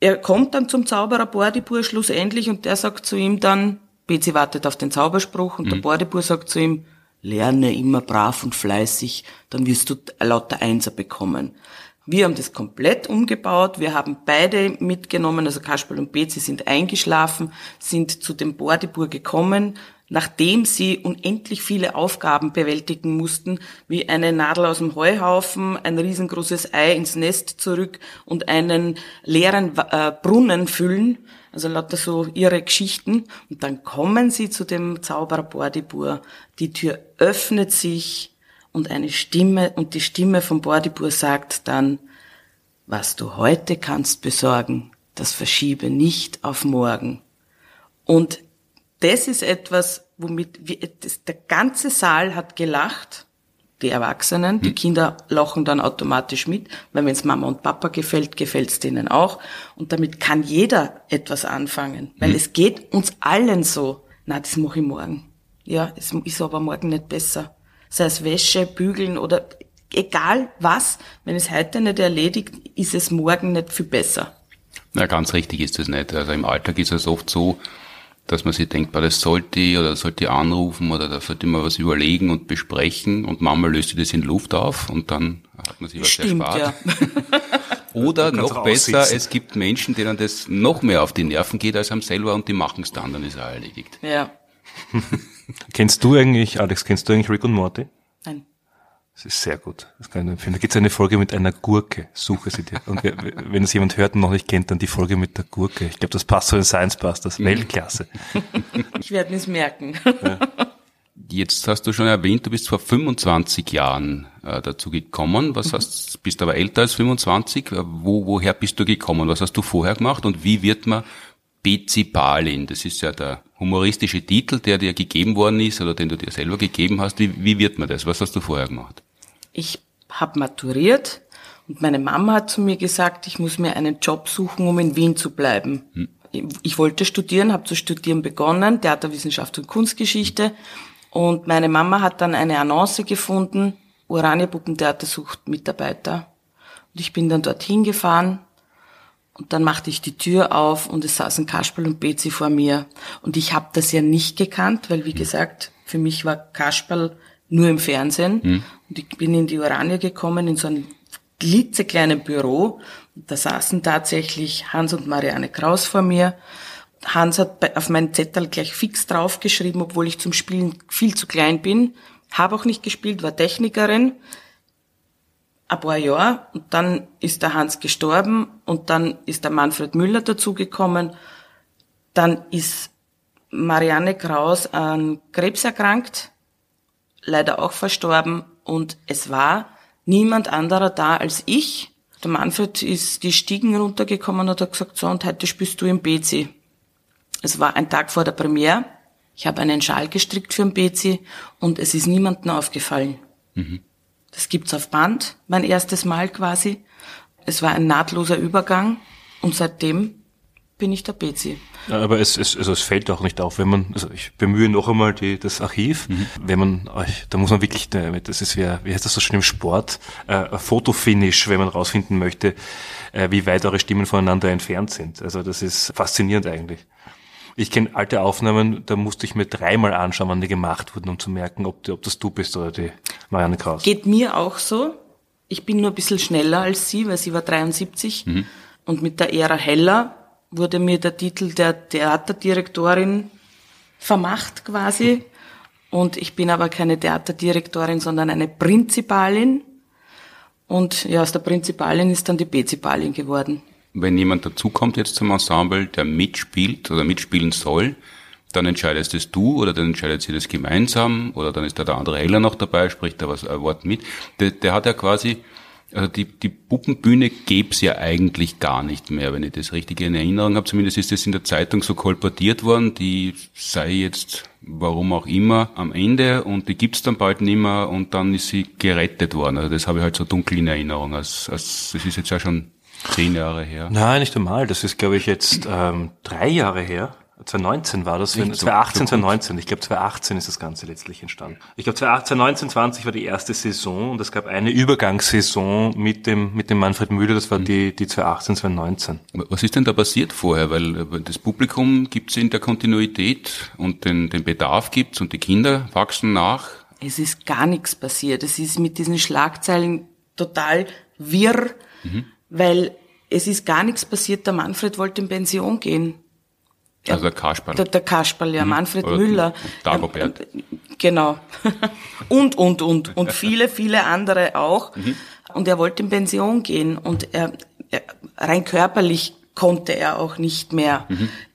Er kommt dann zum Zauberer Bordibur schlussendlich und der sagt zu ihm dann, Bezi wartet auf den Zauberspruch und der Bordibur sagt zu ihm, lerne immer brav und fleißig, dann wirst du lauter Einser bekommen. Wir haben das komplett umgebaut. Wir haben beide mitgenommen, also Kasperl und Bezi sind eingeschlafen, sind zu dem Bordibur gekommen, nachdem sie unendlich viele Aufgaben bewältigen mussten, wie eine Nadel aus dem Heuhaufen, ein riesengroßes Ei ins Nest zurück und einen leeren äh, Brunnen füllen, also lauter so ihre Geschichten. Und dann kommen sie zu dem Zauberer Bordibur. Die Tür öffnet sich und eine Stimme, und die Stimme von Bordibur sagt dann, was du heute kannst besorgen, das verschiebe nicht auf morgen. Und das ist etwas, womit wir, das, der ganze Saal hat gelacht, die Erwachsenen, die Kinder lachen dann automatisch mit, weil wenn es Mama und Papa gefällt, gefällt es denen auch. Und damit kann jeder etwas anfangen, weil es geht uns allen so. Na, das mache ich morgen. Ja, es ist aber morgen nicht besser. Sei es Wäsche, Bügeln oder egal was, wenn es heute nicht erledigt, ist es morgen nicht viel besser. Na, ganz richtig ist das nicht. Also im Alltag ist es oft so, dass man sich denkt, das sollte ich oder das sollte ich anrufen oder da sollte man was überlegen und besprechen und manchmal löst sich das in Luft auf und dann hat man sich was Stimmt, erspart. ja. Oder noch besser, aussitzen. es gibt Menschen, denen das noch mehr auf die Nerven geht als am selber und die machen es dann, dann ist er erledigt. Ja. Kennst du eigentlich, Alex, kennst du eigentlich Rick und Morty? Das ist sehr gut. Das kann ich empfehlen. Da gibt es eine Folge mit einer Gurke. Suche sie dir. Und wenn es jemand hört und noch nicht kennt, dann die Folge mit der Gurke. Ich glaube, das passt so in Science Busters. Weltklasse. Ich werde es merken. Jetzt hast du schon erwähnt, du bist vor 25 Jahren äh, dazu gekommen. Was hast, bist aber älter als 25. Äh, Wo, woher bist du gekommen? Was hast du vorher gemacht? Und wie wird man Bezipalin? Das ist ja der humoristische Titel, der dir gegeben worden ist oder den du dir selber gegeben hast. Wie, wie wird man das? Was hast du vorher gemacht? Ich habe maturiert und meine Mama hat zu mir gesagt, ich muss mir einen Job suchen, um in Wien zu bleiben. Ich, ich wollte studieren, habe zu studieren begonnen, Theaterwissenschaft und Kunstgeschichte. Und meine Mama hat dann eine Annonce gefunden, Urania Puppentheater sucht Mitarbeiter. Und ich bin dann dorthin gefahren und dann machte ich die Tür auf und es saßen Kasperl und Bezi vor mir. Und ich habe das ja nicht gekannt, weil wie gesagt, für mich war Kasperl nur im Fernsehen. Und ich bin in die Urania gekommen, in so ein klitzekleinen Büro. Da saßen tatsächlich Hans und Marianne Kraus vor mir. Hans hat auf meinen Zettel gleich fix draufgeschrieben, obwohl ich zum Spielen viel zu klein bin. Habe auch nicht gespielt, war Technikerin ein paar Jahre und dann ist der Hans gestorben und dann ist der Manfred Müller dazugekommen. Dann ist Marianne Kraus an Krebs erkrankt, leider auch verstorben und es war niemand anderer da als ich. Der Manfred ist die Stiegen runtergekommen und hat gesagt, so und heute spielst du im BC. Es war ein Tag vor der Premiere. Ich habe einen Schal gestrickt für den BC und es ist niemandem aufgefallen. Das gibt's auf Band, mein erstes Mal quasi. Es war ein nahtloser Übergang und seitdem bin ich der Bezi. Ja, Aber es, es, also es fällt auch nicht auf, wenn man, also ich bemühe noch einmal die, das Archiv, wenn man euch, da muss man wirklich, äh, das ist wie, wie heißt das so schön im Sport, äh, Fotofinish, wenn man rausfinden möchte, äh, wie weit eure Stimmen voneinander entfernt sind. Also das ist faszinierend eigentlich. Ich kenne alte Aufnahmen, da musste ich mir dreimal anschauen, wann die gemacht wurden, um zu merken, ob, ob das du bist oder die Marianne Kraus. Geht mir auch so. Ich bin nur ein bisschen schneller als sie, weil sie war 73. Und mit der Ära Heller wurde mir der Titel der Theaterdirektorin vermacht quasi. Und ich bin aber keine Theaterdirektorin, sondern eine Prinzipalin. Und ja, aus der Prinzipalin ist dann die Bezipalin geworden. Wenn jemand dazukommt jetzt zum Ensemble, der mitspielt oder mitspielen soll, dann entscheidest es du oder dann entscheidet sie das gemeinsam oder dann ist da der andere Heller noch dabei, spricht da was ein Wort mit. Der, der hat ja quasi, also die, die Puppenbühne gäb's ja eigentlich gar nicht mehr, wenn ich das richtig in Erinnerung habe. Zumindest ist das in der Zeitung so kolportiert worden, die sei jetzt, warum auch immer, am Ende und die gibt's dann bald nimmer und dann ist sie gerettet worden. Also das habe ich halt so dunkel in Erinnerung. Als, als, das ist jetzt ja schon zehn Jahre her. Nein, nicht einmal. Das ist, glaube ich, jetzt ähm, drei Jahre her. 2019 war das, wenn, Nicht so- 2018, so gut. 2019. Ich glaube, 2018 ist das Ganze letztlich entstanden. Ich glaube, 2018, 19, 20 war die erste Saison und es gab eine Übergangssaison mit dem, mit dem Manfred Müller, das Mhm. war die, die 2018, 2019. Was ist denn da passiert vorher? Weil das Publikum gibt's in der Kontinuität und den, den Bedarf gibt's und die Kinder wachsen nach. Es ist gar nichts passiert. Es ist mit diesen Schlagzeilen total wirr, weil es ist gar nichts passiert. Der Manfred wollte in Pension gehen. Also der Kasperl. Der, der Kasperl, ja, Manfred Oder Müller. Dagobert. Ähm, Genau. und, und, und. Und viele, viele andere auch. Und er wollte in Pension gehen. Und er, er, rein körperlich konnte er auch nicht mehr.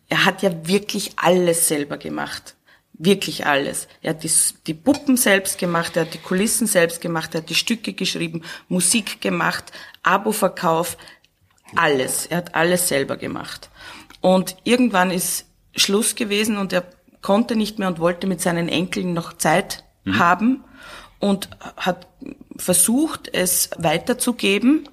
Er hat ja wirklich alles selber gemacht. Wirklich alles. Er hat die, die Puppen selbst gemacht, er hat die Kulissen selbst gemacht, er hat die Stücke geschrieben, Musik gemacht, Abo-Verkauf, alles. Er hat alles selber gemacht. Und irgendwann ist Schluss gewesen und er konnte nicht mehr und wollte mit seinen Enkeln noch Zeit haben und hat versucht, es weiterzugeben.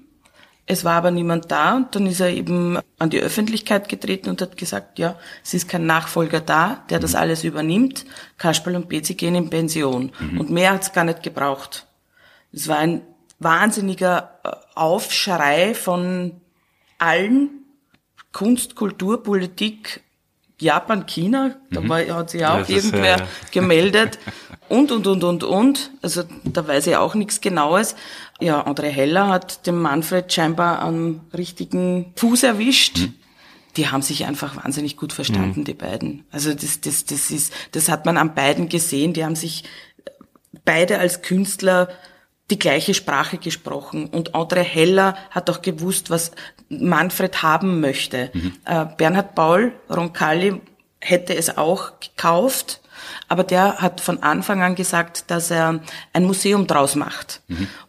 Es war aber niemand da und dann ist er eben an die Öffentlichkeit getreten und hat gesagt, ja, es ist kein Nachfolger da, der das alles übernimmt. Kasperl und Bezi gehen in Pension. Und mehr hat's gar nicht gebraucht. Es war ein wahnsinniger äh, Aufschrei von allen, Kunst, Kultur, Politik, Japan, China, da war, hat sich auch Mhm. Ja, das ist, irgendwer äh, gemeldet und, und, und, und, und. Also da weiß ich auch nichts Genaues. Ja, André Heller hat dem Manfred scheinbar am richtigen Fuß erwischt. Mhm. Die haben sich einfach wahnsinnig gut verstanden, die beiden. Also das, das, das ist, das hat man an beiden gesehen. Die haben sich beide als Künstler die gleiche Sprache gesprochen. Und André Heller hat auch gewusst, was Manfred haben möchte. Äh, Bernhard Paul Roncalli hätte es auch gekauft, aber der hat von Anfang an gesagt, dass er ein Museum draus macht.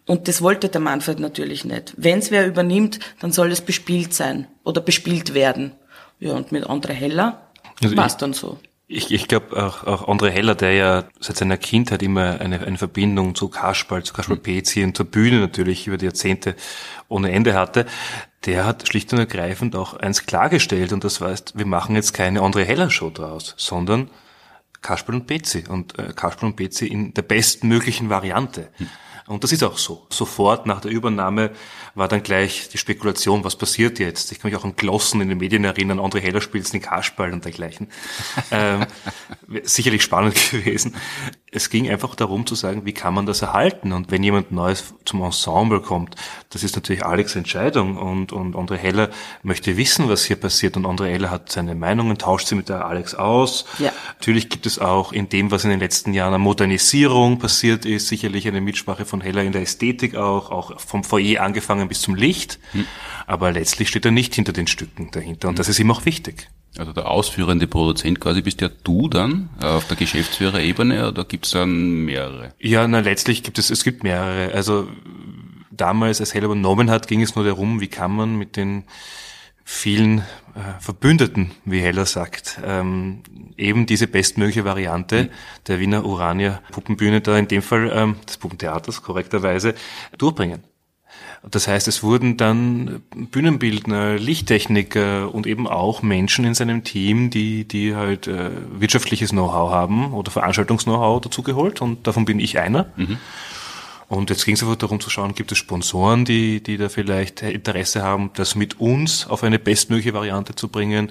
Und das wollte der Manfred natürlich nicht. Wenn es wer übernimmt, dann soll es bespielt sein oder bespielt werden. Ja, und mit André Heller Also war es dann so. Ich, ich glaube auch, auch André Heller, der ja seit seiner Kindheit immer eine, eine Verbindung zu Kasperl, zu Kasperl Pezi und zur Bühne natürlich über die Jahrzehnte ohne Ende hatte, der hat schlicht und ergreifend auch eins klargestellt und das heißt, wir machen jetzt keine André Heller Show draus, sondern Kasperl und Betsy und äh, Kasperl und Betsy in der bestmöglichen Variante. Und das ist auch so. Sofort nach der Übernahme war dann gleich die Spekulation, was passiert jetzt? Ich kann mich auch an Glossen in den Medien erinnern, André Heller spielt den Kasperl und dergleichen. ähm, sicherlich spannend gewesen. Es ging einfach darum zu sagen, wie kann man das erhalten? Und wenn jemand Neues zum Ensemble kommt, das ist natürlich Alex Entscheidung und, und André Heller möchte wissen, was hier passiert und André Heller hat seine Meinungen, tauscht sie mit der Alex aus. Ja. Natürlich gibt es auch in dem, was in den letzten Jahren an Modernisierung passiert ist, sicherlich eine Mitsprache von Heller in der Ästhetik auch, auch vom Foyer angefangen bis zum Licht. Aber letztlich steht er nicht hinter den Stücken dahinter und das ist ihm auch wichtig. Also der ausführende Produzent quasi bist ja du dann äh, auf der Geschäftsführerebene oder gibt's dann mehrere? Ja, na letztlich gibt es, es gibt mehrere. Also damals, als Heller übernommen hat, ging es nur darum, wie kann man mit den vielen äh, Verbündeten, wie Heller sagt, ähm, eben diese bestmögliche Variante der Wiener Urania Puppenbühne da in dem Fall ähm, des Puppentheaters korrekterweise durchbringen. Das heißt, es wurden dann Bühnenbildner, Lichttechniker und eben auch Menschen in seinem Team, die, die halt äh, wirtschaftliches Know-how haben oder Veranstaltungs-Know-how dazugeholt und davon bin ich einer. Und jetzt ging es einfach darum zu schauen, gibt es Sponsoren, die, die da vielleicht Interesse haben, das mit uns auf eine bestmögliche Variante zu bringen?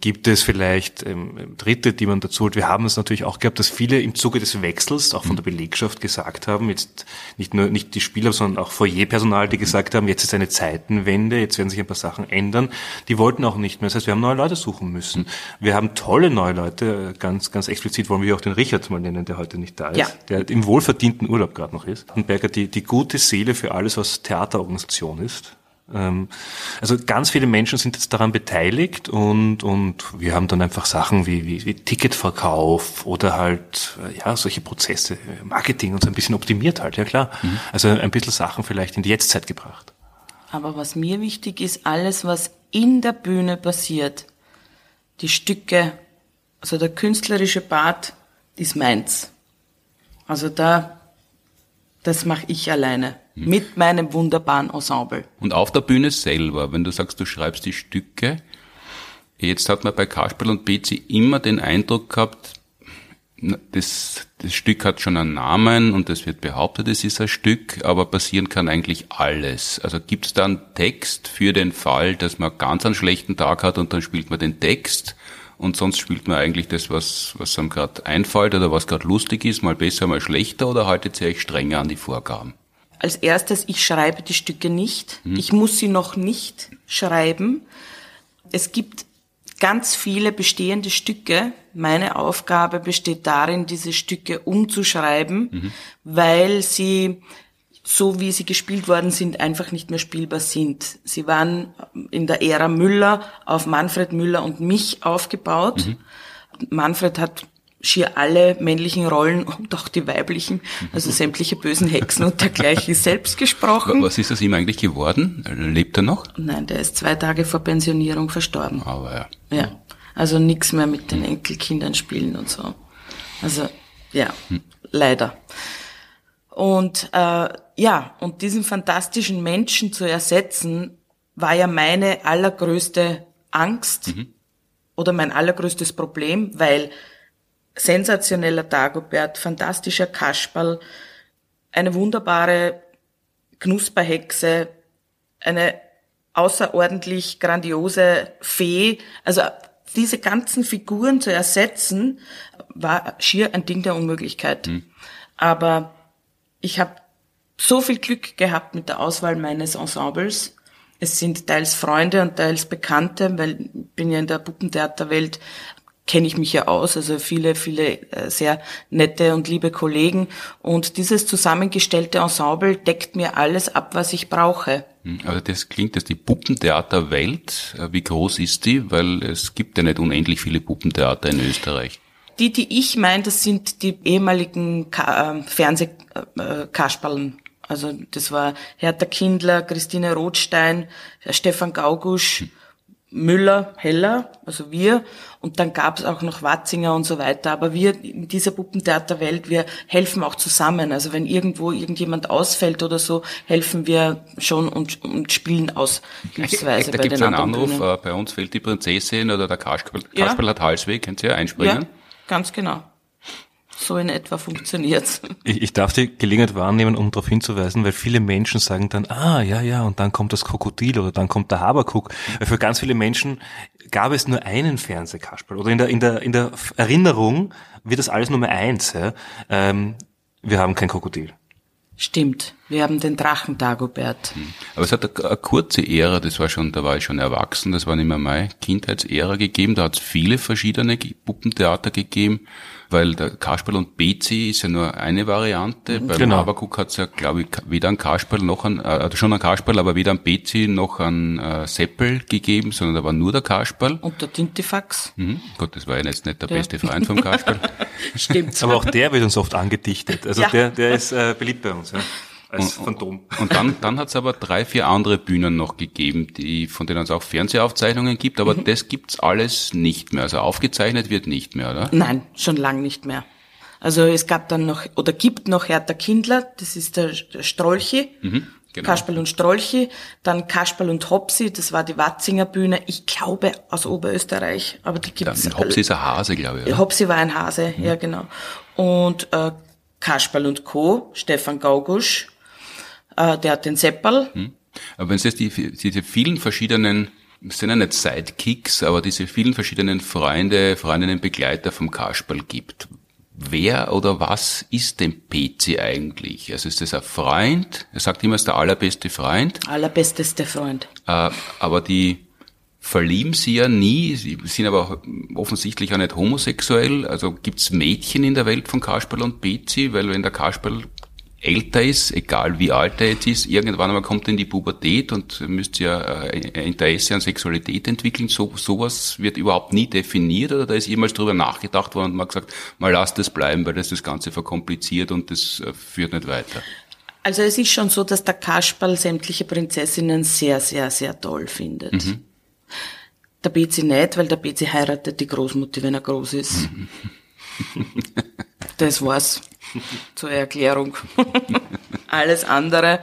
Gibt es vielleicht ähm, Dritte, die man dazu holt? Wir haben es natürlich auch gehabt, dass viele im Zuge des Wechsels auch von der Belegschaft gesagt haben, jetzt nicht nur nicht die Spieler, sondern auch Foyerpersonal, die gesagt haben, jetzt ist eine Zeitenwende, jetzt werden sich ein paar Sachen ändern. Die wollten auch nicht mehr. Das heißt, wir haben neue Leute suchen müssen. Wir haben tolle neue Leute. Ganz, ganz explizit wollen wir auch den Richard mal nennen, der heute nicht da ist, Ja. der im wohlverdienten Urlaub gerade noch ist. Berger, die, die gute Seele für alles, was Theaterorganisation ist. Ähm, Also ganz viele Menschen sind jetzt daran beteiligt und, und wir haben dann einfach Sachen wie, wie, wie Ticketverkauf oder halt, äh, ja, solche Prozesse, äh, Marketing und so ein bisschen optimiert halt, ja klar. Also ein bisschen Sachen vielleicht in die Jetztzeit gebracht. Aber was mir wichtig ist, alles, was in der Bühne passiert, die Stücke, also der künstlerische Part ist meins. Also da, das mache ich alleine mit meinem wunderbaren Ensemble. Und auf der Bühne selber, wenn du sagst, du schreibst die Stücke, jetzt hat man bei Kasperl und Betsy immer den Eindruck gehabt, das, das Stück hat schon einen Namen und es wird behauptet, es ist ein Stück, aber passieren kann eigentlich alles. Also gibt es da einen Text für den Fall, dass man ganz einen schlechten Tag hat und dann spielt man den Text und sonst spielt man eigentlich das, was, was einem gerade einfällt oder was gerade lustig ist, mal besser, mal schlechter oder haltet ihr euch strenger an die Vorgaben? Als erstes, ich schreibe die Stücke nicht. Ich muss sie noch nicht schreiben. Es gibt ganz viele bestehende Stücke. Meine Aufgabe besteht darin, diese Stücke umzuschreiben, weil sie, so wie sie gespielt worden sind, einfach nicht mehr spielbar sind. Sie waren in der Ära Müller auf Manfred Müller und mich aufgebaut. Manfred hat schier alle männlichen Rollen und auch die weiblichen, also sämtliche bösen Hexen und dergleichen selbst gesprochen. Was ist aus ihm eigentlich geworden? Lebt er noch? Nein, der ist zwei Tage vor Pensionierung verstorben. Aber ja. Ja. Also nichts mehr mit den Enkelkindern spielen und so. Also ja, leider. Und äh, ja, und diesen fantastischen Menschen zu ersetzen, war ja meine allergrößte Angst oder mein allergrößtes Problem, weil sensationeller Dagobert, fantastischer Kasperl, eine wunderbare Knusperhexe, eine außerordentlich grandiose Fee, also diese ganzen Figuren zu ersetzen, war schier ein Ding der Unmöglichkeit. Aber ich habe so viel Glück gehabt mit der Auswahl meines Ensembles. Es sind teils Freunde und teils Bekannte, weil ich bin ja in der Puppentheaterwelt kenne ich mich ja aus, also viele, viele äh, sehr nette und liebe Kollegen. Und dieses zusammengestellte Ensemble deckt mir alles ab, was ich brauche. Hm, Also das klingt jetzt die Puppentheaterwelt. Äh, Wie groß ist die? Weil es gibt ja nicht unendlich viele Puppentheater in Österreich. Die, die ich meine, das sind die ehemaligen Ka äh, Fernsehkasperlen. Also das war Hertha Kindler, Christine Rothstein, Stefan Gaugusch, Müller, Heller, also wir. Und dann gab es auch noch Watzinger und so weiter. Aber wir in dieser Puppentheaterwelt, wir helfen auch zusammen. Also wenn irgendwo irgendjemand ausfällt oder so, helfen wir schon und, und spielen aus, da gibt es einen Anruf, äh, bei uns fällt die Prinzessin oder der Kasperl, Ja. Kasperl hat Halsweh, könnt ihr Ja, einspringen? Ganz genau. So in etwa funktioniert's. Ich, ich darf die Gelegenheit wahrnehmen, um darauf hinzuweisen, weil viele Menschen sagen dann, ah, ja, ja, und dann kommt das Krokodil oder dann kommt der Habakuk. Weil für ganz viele Menschen gab es nur einen Fernsehkasperl. Oder in der, in der, in der Erinnerung wird das alles Nummer eins. Ja? Ähm, wir haben kein Krokodil. Stimmt. Wir haben den Drachen Dagobert. Aber es hat eine, kurze Ära, das war schon, da war ich schon erwachsen, das war nicht mehr meine Kindheitsära gegeben, da hat es viele verschiedene Puppentheater gegeben, weil der Kasperl und Bezi ist ja nur eine Variante, beim Genau. Habakuk hat es ja, glaube ich, weder ein Kasperl noch ein, äh, schon ein Kasperl, aber weder ein Bezi noch ein äh, Seppel gegeben, sondern da war nur der Kasperl. Und der Tintifax. Mhm. Gott, das war ja jetzt nicht der beste Freund vom Kasperl. Stimmt. Aber auch der wird uns oft angedichtet. Also Ja. der, der ist äh, beliebt bei uns, ja? Als Phantom. Und dann, dann hat es aber drei, vier andere Bühnen noch gegeben, die, von denen es auch Fernsehaufzeichnungen gibt, aber das gibt's alles nicht mehr. Also aufgezeichnet wird nicht mehr, oder? Nein, schon lang nicht mehr. Also es gab dann noch, oder gibt noch Hertha Kindler, das ist der, Strolchi, genau. Kasperl und Strolchi, dann Kasperl und Hopsi, das war die Watzinger Bühne, ich glaube aus Oberösterreich, aber die gibt's. Dann Hopsi ist ein Hase, glaube ich. Oder? Hopsi war ein Hase, ja genau. Und äh, Kasperl und Co., Stefan Gaugusch, äh, der hat den Seppal, Aber wenn es jetzt die, diese vielen verschiedenen, es sind ja nicht Sidekicks, aber diese vielen verschiedenen Freunde, Freundinnen, Begleiter vom Kasperl gibt, wer oder was ist denn PC eigentlich? Also ist das ein Freund? Er sagt immer, er ist der allerbeste Freund. allerbesteste Freund. Äh, aber die verlieben sie ja nie, sie sind aber offensichtlich auch nicht homosexuell. Also gibt's Mädchen in der Welt von Kasperl und Bezi, weil wenn der Kasperl älter ist, egal wie alt er jetzt ist, irgendwann einmal kommt er in die Pubertät und müsste ja äh, Interesse an Sexualität entwickeln. So, sowas wird überhaupt nie definiert oder da ist jemals drüber nachgedacht worden und man hat gesagt, mal lass das bleiben, weil das das Ganze verkompliziert und das äh, führt nicht weiter. Also es ist schon so, dass der Kasperl sämtliche Prinzessinnen sehr, sehr, sehr toll findet. Der Bezi nicht, weil der Bezi heiratet die Großmutter, wenn er groß ist. das war's zur Erklärung. alles andere.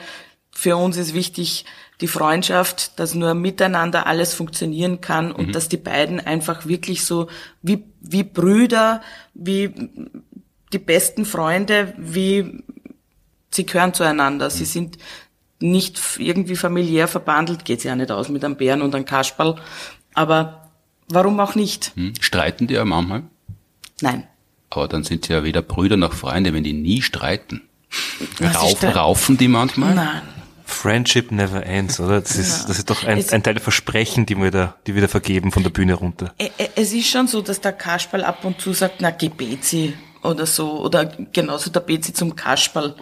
Für uns ist wichtig die Freundschaft, dass nur miteinander alles funktionieren kann und dass die beiden einfach wirklich so wie, wie Brüder, wie die besten Freunde, wie sie gehören zueinander. Sie sind nicht irgendwie familiär verbandelt, geht's ja nicht aus mit einem Bären und einem Kasperl. Aber warum auch nicht? Hm? Streiten die ja manchmal? Nein. Aber dann sind sie ja weder Brüder noch Freunde, wenn die nie streiten. Was Rauf, raufen die manchmal? Nein. Friendship never ends, oder? Das ist, das ist doch ein, Es- ein Teil der Versprechen, die wir da, die wir da vergeben von der Bühne runter. Es ist schon so, dass der Kasperl ab und zu sagt, na, geh Bezi oder so. Oder genauso der Bezi zum Kasperl.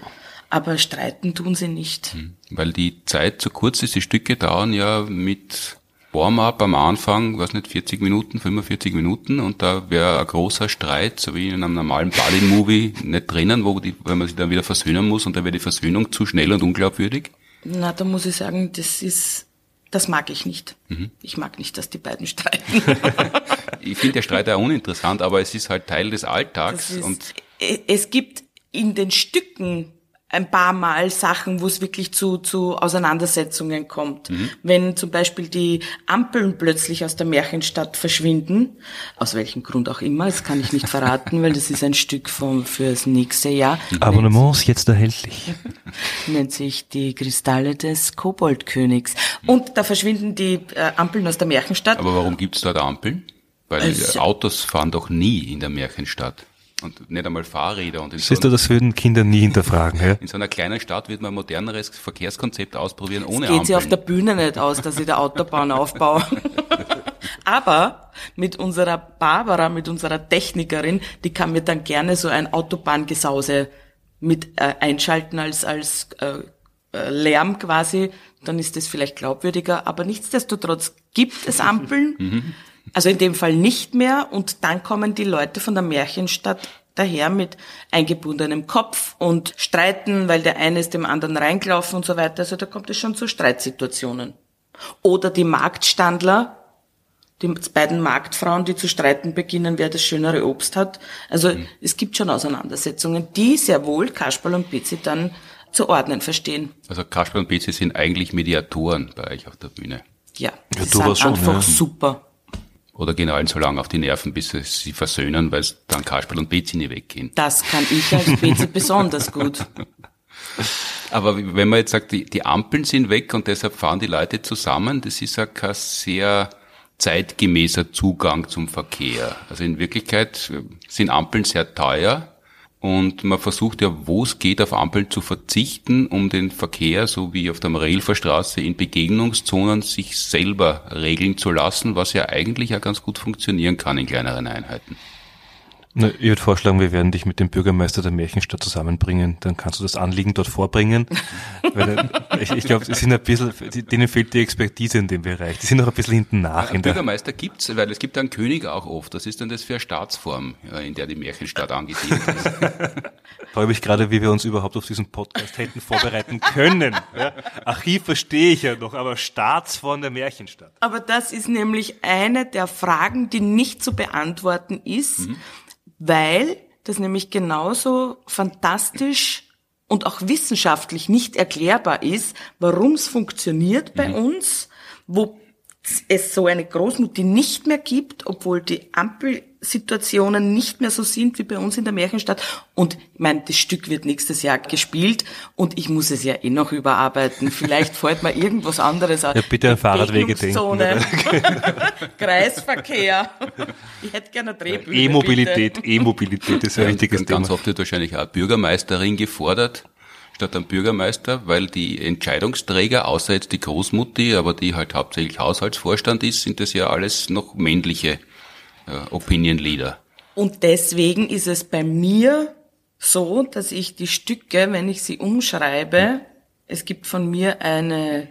Aber streiten tun sie nicht. Weil die Zeit zu kurz ist. Die Stücke dauern ja mit Warm-up am Anfang, was nicht, 40 Minuten, 45 Minuten und da wäre ein großer Streit, so wie in einem normalen Buddy-Movie, nicht drinnen, wo die, wenn man sich dann wieder versöhnen muss und dann wäre die Versöhnung zu schnell und unglaubwürdig. Na, da muss ich sagen, das ist, das mag ich nicht. Ich mag nicht, dass die beiden streiten. Ich finde der Streit ja uninteressant, aber es ist halt Teil des Alltags ist, und es gibt in den Stücken ein paar Mal Sachen, wo es wirklich zu, zu Auseinandersetzungen kommt. Wenn zum Beispiel die Ampeln plötzlich aus der Märchenstadt verschwinden, aus welchem Grund auch immer, das kann ich nicht verraten, weil das ist ein Stück vom, fürs nächste Jahr. Abonnements jetzt erhältlich. Nennt sich die Kristalle des Koboldkönigs. Und da verschwinden die äh, Ampeln aus der Märchenstadt. aber warum gibt's dort Ampeln? Weil Also- Autos fahren doch nie in der Märchenstadt. Und nicht einmal Fahrräder. Und in so, Siehst du, das würden Kinder nie hinterfragen. Ja? in so einer kleinen Stadt wird man ein moderneres Verkehrskonzept ausprobieren ohne Geht sie auf der. Bühne nicht aus, dass ich der Autobahn aufbaue. Aber mit unserer Barbara, mit unserer Technikerin, die kann mir dann gerne so ein Autobahngesause mit äh, einschalten als, als äh, äh, Lärm quasi. Dann ist das vielleicht glaubwürdiger. Aber nichtsdestotrotz gibt es Ampeln. Also in dem Fall nicht mehr. Und dann kommen die Leute von der Märchenstadt daher mit eingebundenem Kopf und streiten, weil der eine ist dem anderen reingelaufen und so weiter. Also da kommt es schon zu Streitsituationen. Oder die Marktstandler, die beiden Marktfrauen, die zu streiten beginnen, wer das schönere Obst hat. Also es gibt schon Auseinandersetzungen, die sehr wohl Kasperl und Bitzi dann zu ordnen verstehen. Also Kasper und Betsy sind eigentlich Mediatoren bei euch auf der Bühne. Ja, Ja, durchaus sind schon, einfach ja. super. Oder gehen allen so lange auf die Nerven, bis sie sie versöhnen, weil es dann Kasperl und Betsy nie weggehen. Das kann ich als Bitzi besonders gut. Aber wenn man jetzt sagt, die, die Ampeln sind weg und deshalb fahren die Leute zusammen, das ist ja kein sehr zeitgemäßer Zugang zum Verkehr. Also in Wirklichkeit äh, sind Ampeln sehr teuer und man versucht ja, wo es geht, auf Ampeln zu verzichten, um den Verkehr, so wie auf der Marilfer Straße, in Begegnungszonen sich selber regeln zu lassen, was ja eigentlich ja ganz gut funktionieren kann in kleineren Einheiten. Na, ich würde vorschlagen, wir werden dich mit dem Bürgermeister der Märchenstadt zusammenbringen. Dann kannst du das Anliegen dort vorbringen. Weil, äh, ich ich glaube, sie sind ein bisschen, denen fehlt die Expertise in dem Bereich. Die sind noch ein bisschen hinten nach. Der, Bürgermeister gibt's, weil es gibt einen König auch oft. Was ist denn das für eine Staatsform, ja, in der die Märchenstadt angesiedelt ist? freue mich gerade, wie wir uns überhaupt auf diesen Podcast hätten vorbereiten können. Ja? Archiv verstehe ich ja noch, aber Staatsform der Märchenstadt. Aber das ist nämlich eine der Fragen, die nicht zu beantworten ist, weil das nämlich genauso fantastisch und auch wissenschaftlich nicht erklärbar ist, warum es funktioniert bei uns, wo es so eine Großmutti nicht mehr gibt, obwohl die Ampelsituationen nicht mehr so sind wie bei uns in der Märchenstadt. Und ich meine, das Stück wird nächstes Jahr gespielt und ich muss es ja eh noch überarbeiten. Vielleicht fällt mir irgendwas anderes an. Ja, bitte an Fahrradwege denken, Kreisverkehr. Ich hätte gerne eine Drehbühne. E-Mobilität, E-Mobilität ist ein wichtiges Und ganz Thema. oft wird wahrscheinlich auch Bürgermeisterin gefordert, statt ein Bürgermeister, weil die Entscheidungsträger, außer jetzt die Großmutti, aber die halt hauptsächlich Haushaltsvorstand ist, sind das ja alles noch männliche äh, Opinion Leader. Und deswegen ist es bei mir so, dass ich die Stücke, wenn ich sie umschreibe, es gibt von mir eine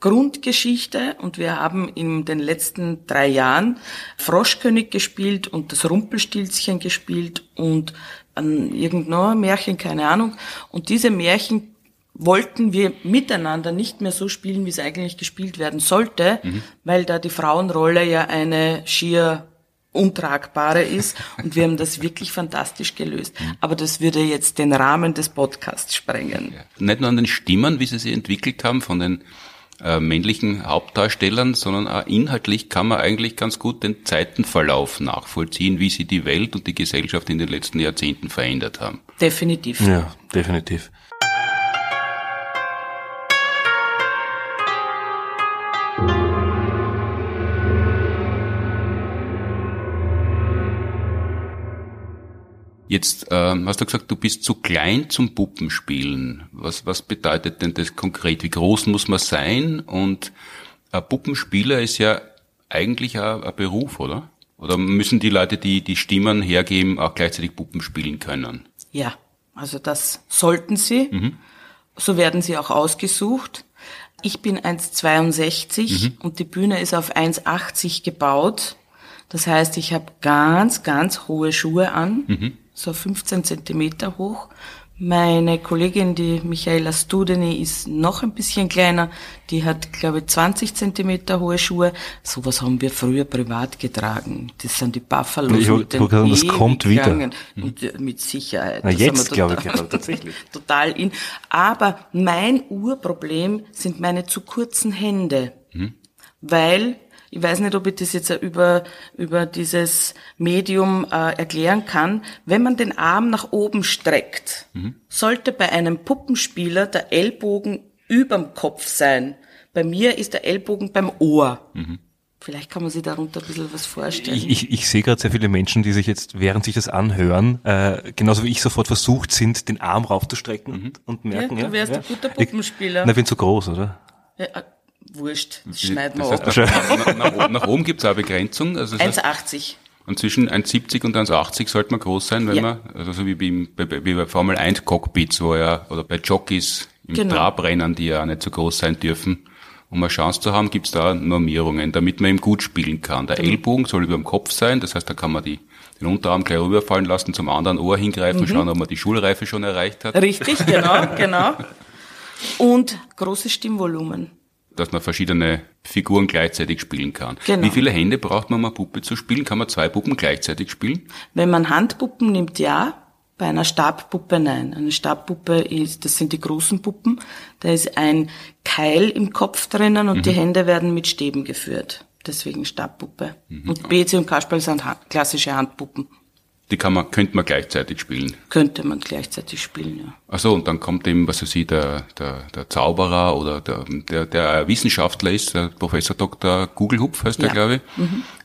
Grundgeschichte und wir haben in den letzten drei Jahren Froschkönig gespielt und das Rumpelstilzchen gespielt und ein irgendein Märchen, keine Ahnung. Und diese Märchen wollten wir miteinander nicht mehr so spielen, wie es eigentlich gespielt werden sollte, weil da die Frauenrolle ja eine schier untragbare ist und wir haben das wirklich fantastisch gelöst. Aber das würde jetzt den Rahmen des Podcasts sprengen. Nicht nur an den Stimmen, wie sie sich entwickelt haben von den äh, männlichen Hauptdarstellern, sondern auch inhaltlich kann man eigentlich ganz gut den Zeitenverlauf nachvollziehen, wie sie die Welt und die Gesellschaft in den letzten Jahrzehnten verändert haben. Definitiv. Ja, definitiv. Jetzt ähm, hast du gesagt, du bist zu klein zum Puppenspielen. Was, was bedeutet denn das konkret? Wie groß muss man sein? Und ein Puppenspieler ist ja eigentlich ein, ein Beruf, oder? Oder müssen die Leute, die die Stimmen hergeben, auch gleichzeitig Puppen spielen können? Ja, also das sollten sie. So werden sie auch ausgesucht. Ich bin 1,62 und die Bühne ist auf 1,80 gebaut. Das heißt, ich habe ganz, ganz hohe Schuhe an, so 15 Zentimeter hoch. Meine Kollegin, die Michaela Studeni, ist noch ein bisschen kleiner. Die hat, glaube ich, 20 Zentimeter hohe Schuhe. Sowas haben wir früher privat getragen. Das sind die Buffalos. Ich wollte das kommt wieder. Und äh, mit Sicherheit. Na, Das jetzt glaube ich gerade, tatsächlich. total in. Aber mein Urproblem sind meine zu kurzen Hände. Weil, ich weiß nicht, ob ich das jetzt über, über dieses Medium äh, erklären kann, wenn man den Arm nach oben streckt, sollte bei einem Puppenspieler der Ellbogen überm Kopf sein. Bei mir ist der Ellbogen beim Ohr. Vielleicht kann man sich darunter ein bisschen was vorstellen. Ich, ich, ich sehe gerade sehr viele Menschen, die sich jetzt, während sich das anhören, äh, genauso wie ich sofort versucht sind, den Arm raufzustrecken und, und merken, Ja, du wärst ein guter Puppenspieler. Ich, na, ich bin zu groß, oder? ja, äh, wurscht, das schneiden Das wir heißt, ab. nach, nach, nach, oben gibt es auch eine Begrenzung. Also das heißt, 1,80. und zwischen 1,70 und 1,80 sollte man groß sein, wenn Ja. man, also so wie, bei, wie bei Formel 1 Cockpits, wo ja, oder bei Jockeys im Genau. Trabrennen, die ja nicht so groß sein dürfen. Um eine Chance zu haben, gibt's da Normierungen, damit man eben gut spielen kann. Der Genau. Ellbogen soll über dem Kopf sein, das heißt, da kann man die, den Unterarm gleich rüberfallen lassen, zum anderen Ohr hingreifen, Mhm. schauen, ob man die Schulreife schon erreicht hat, Richtig, genau, genau. Und großes Stimmvolumen. Dass man verschiedene Figuren gleichzeitig spielen kann. Genau. Wie viele Hände braucht man, um eine Puppe zu spielen? Kann man zwei Puppen gleichzeitig spielen? Wenn man Handpuppen nimmt, ja. Bei einer Stabpuppe nein. Eine Stabpuppe ist, das sind die großen Puppen. Da ist ein Keil im Kopf drinnen und die Hände werden mit Stäben geführt. Deswegen Stabpuppe. Und BC und Kasperl sind klassische Handpuppen. Die kann man, könnte man gleichzeitig spielen. Könnte man gleichzeitig spielen, ja. Ach so, und dann kommt eben, was weiß ich, der, der, der Zauberer oder der, der, der Wissenschaftler ist, der Professor Dr. Gugelhupf heißt der, Ja. glaube ich.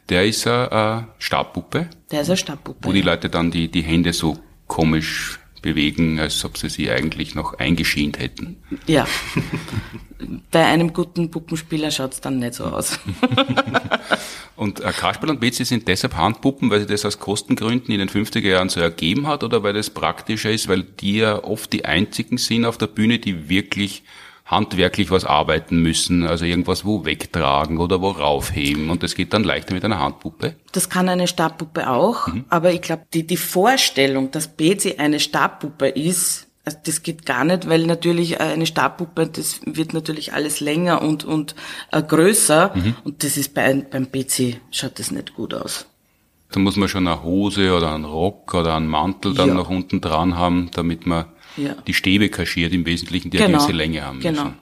Der ist eine, eine Stabpuppe, Der ist eine Stabpuppe. wo die. Leute dann die, die Hände so komisch bewegen, als ob sie sie eigentlich noch eingeschient hätten. Ja. Bei einem guten Puppenspieler schaut's dann nicht so aus. Und äh, Kasperl und Betsy sind deshalb Handpuppen, weil sie das aus Kostengründen in den 50er Jahren so ergeben hat oder weil das praktischer ist, weil die ja oft die einzigen sind auf der Bühne, die wirklich handwerklich was arbeiten müssen, also irgendwas wo wegtragen oder wo raufheben und das geht dann leichter mit einer Handpuppe. Das kann eine Stabpuppe auch, aber ich glaube, die, die Vorstellung, dass Betsy eine Stabpuppe ist, also das geht gar nicht, weil natürlich eine Stabpuppe, das wird natürlich alles länger und, und äh, größer und das ist bei, beim Betsy schaut das nicht gut aus. Da muss man schon eine Hose oder einen Rock oder einen Mantel dann Ja. noch unten dran haben, damit man Ja. die Stäbe kaschiert im Wesentlichen, die eine Genau. gewisse Länge haben müssen. Genau.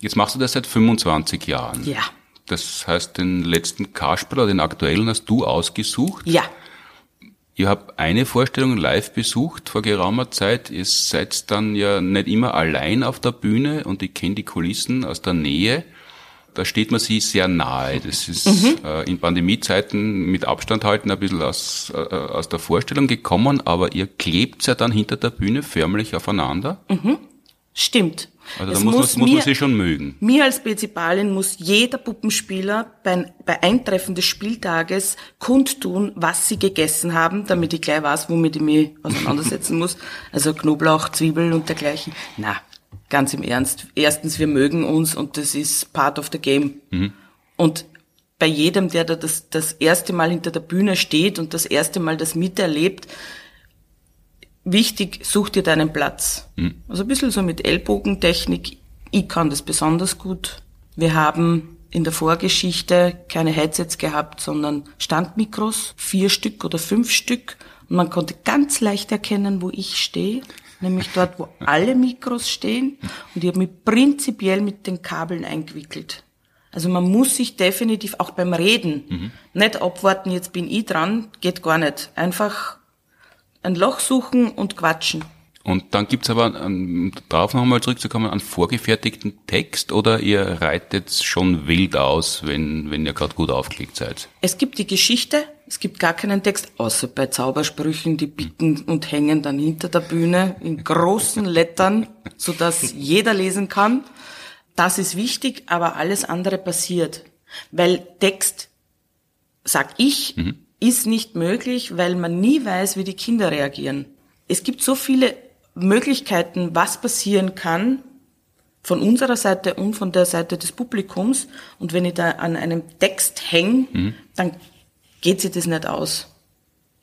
Jetzt machst du das seit 25 Jahren. Ja. Das heißt, den letzten Kasperl oder den aktuellen hast du ausgesucht. Ja, Ihr habt eine Vorstellung live besucht vor geraumer Zeit. Ihr seid dann ja nicht immer allein auf der Bühne und ich kenne die Kulissen aus der Nähe. Da steht man sie sehr nahe. Das ist äh, in Pandemiezeiten mit Abstand halten ein bisschen aus, äh, aus der Vorstellung gekommen, aber ihr klebt ja dann hinter der Bühne förmlich aufeinander. stimmt. Also da muss, man, muss man mir- sie schon mögen. Mir als Bezipalin muss jeder Puppenspieler bei, bei Eintreffen des Spieltages kundtun, was sie gegessen haben, damit ich gleich weiß, womit ich mich auseinandersetzen muss. Also Knoblauch, Zwiebeln und dergleichen. Na, ganz im Ernst. Erstens, wir mögen uns und das ist part of the game. Und bei jedem, der da das, das erste Mal hinter der Bühne steht und das erste Mal das miterlebt, wichtig, such dir deinen Platz. Also ein bisschen so mit Ellbogentechnik. Ich kann das besonders gut. Wir haben in der Vorgeschichte keine Headsets gehabt, sondern Standmikros, vier Stück oder fünf Stück. Und man konnte ganz leicht erkennen, wo ich stehe, nämlich dort, wo alle Mikros stehen. Und ich habe mich prinzipiell mit den Kabeln eingewickelt. Also man muss sich definitiv auch beim Reden nicht abwarten, jetzt bin ich dran, geht gar nicht. Einfach ein Loch suchen und quatschen. Und dann gibt's aber, um darauf nochmal zurückzukommen, einen vorgefertigten Text oder ihr reitet schon wild aus, wenn, wenn ihr gerade gut aufgelegt seid? Es gibt die Geschichte, es gibt gar keinen Text, außer bei Zaubersprüchen, die bicken und hängen dann hinter der Bühne in großen Lettern, sodass jeder lesen kann. Das ist wichtig, aber alles andere passiert. Weil Text, sag ich, ist nicht möglich, weil man nie weiß, wie die Kinder reagieren. Es gibt so viele Möglichkeiten, was passieren kann, von unserer Seite und von der Seite des Publikums. Und wenn ich da an einem Text hänge, dann geht sich das nicht aus.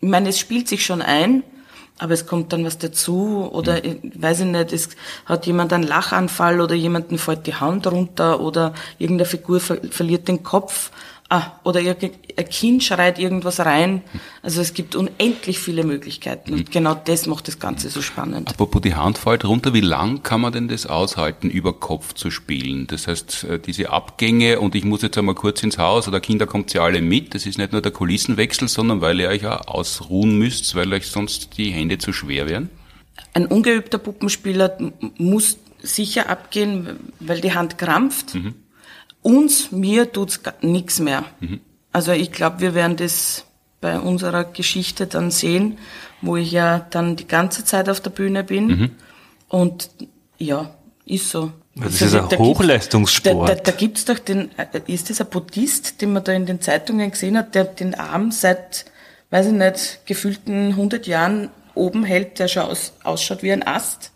Ich meine, es spielt sich schon ein, aber es kommt dann was dazu oder ich weiß ich nicht, es hat jemand einen Lachanfall oder jemanden fällt die Hand runter oder irgendeine Figur ver verliert den Kopf. Ah, oder irgend- ein Kind schreit irgendwas rein. Also es gibt unendlich viele Möglichkeiten. Und genau das macht das Ganze so spannend. Apropos die Hand fällt runter, wie lang kann man denn das aushalten, über Kopf zu spielen? Das heißt, äh, diese Abgänge und ich muss jetzt einmal kurz ins Haus oder Kinder kommt ja alle mit, das ist nicht nur der Kulissenwechsel, sondern weil ihr euch auch ausruhen müsst, weil euch sonst die Hände zu schwer wären? Ein ungeübter Puppenspieler muss sicher abgehen, weil die Hand krampft. Uns, mir tut's nichts mehr. Also ich glaube, wir werden das bei unserer Geschichte dann sehen, wo ich ja dann die ganze Zeit auf der Bühne bin. Mhm. Und ja, ist so. Das Also ist ein da gibt's- Hochleistungssport. Da, da, da gibt's doch den, äh, ist das ein Buddhist, den man da in den Zeitungen gesehen hat, der den Arm seit, weiß ich nicht, gefühlten 100 Jahren oben hält, der schon aus, ausschaut wie ein Ast.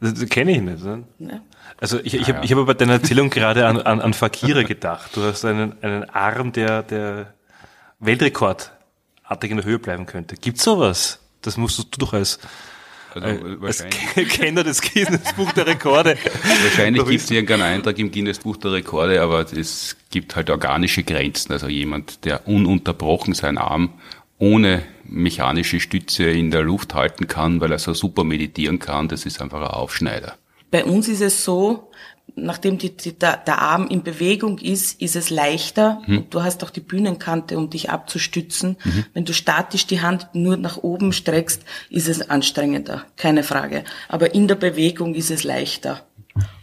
Das, das kenne ich nicht. Ne? Ne? Also ich, ich habe ich hab bei deiner Erzählung gerade an, an, an Fakire gedacht. Du hast einen, einen Arm, der, der Weltrekordartig in der Höhe bleiben könnte. Gibt's sowas? Das musst du doch als, Also, äh, als wahrscheinlich Kenner des Guinness Buch der Rekorde. wahrscheinlich gibt es irgendeinen Eintrag im Guinness Buch der Rekorde, aber es gibt halt organische Grenzen. Also jemand, der ununterbrochen seinen Arm ohne mechanische Stütze in der Luft halten kann, weil er so super meditieren kann, das ist einfach ein Aufschneider. Bei uns ist es so, nachdem die, die, der, der Arm in Bewegung ist, ist es leichter. Und du hast auch die Bühnenkante, um dich abzustützen. Wenn du statisch die Hand nur nach oben streckst, ist es anstrengender, keine Frage. Aber in der Bewegung ist es leichter.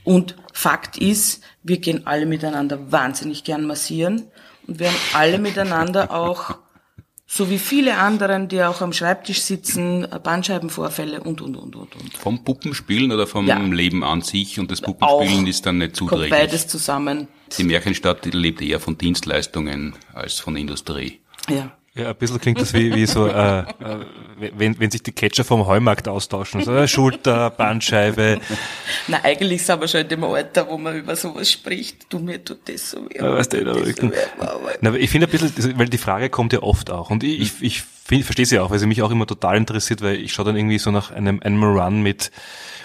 Und Fakt ist, wir gehen alle miteinander wahnsinnig gern massieren. Und wir haben alle miteinander auch, so wie viele anderen, die auch am Schreibtisch sitzen, Bandscheibenvorfälle und, und, und, und, und. Vom Puppenspielen oder vom Ja. Leben an sich und das Puppenspielen Auch. ist dann nicht Kommt zuträglich. beides zusammen. Die Märchenstadt lebt eher von Dienstleistungen als von Industrie. Ja. Ja, ein bisschen klingt das wie, wie so, äh, äh, wenn, wenn sich die Catcher vom Heumarkt austauschen. So, äh, Schulter, Bandscheibe. Na, eigentlich sind wir schon in dem Alter, wo man über sowas spricht. Du, mir tut das so weh. Ja, weißt du, das so weh, Na, aber ich finde ein bisschen, weil die Frage kommt ja oft auch. Und ich, ich, ich find- verstehe sie auch, weil sie mich auch immer total interessiert, weil ich schaue dann irgendwie so nach einem Animal Run mit,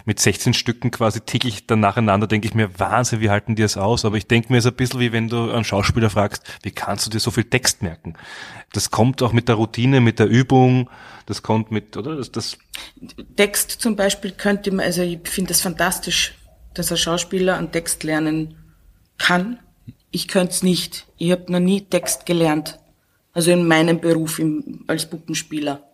mit 16 Stücken quasi täglich dann nacheinander, denke ich mir, Wahnsinn, wie halten die das aus? Aber ich denke mir, es ist ein bisschen wie wenn du einen Schauspieler fragst, wie kannst du dir so viel Text merken? Das kommt auch mit der Routine, mit der Übung, das kommt mit, oder? Das, das, Text zum Beispiel könnte man, also ich finde es fantastisch, dass ein Schauspieler einen Text lernen kann. Ich könnte es nicht. Ich habe noch nie Text gelernt. Also in meinem Beruf im, als Puppenspieler.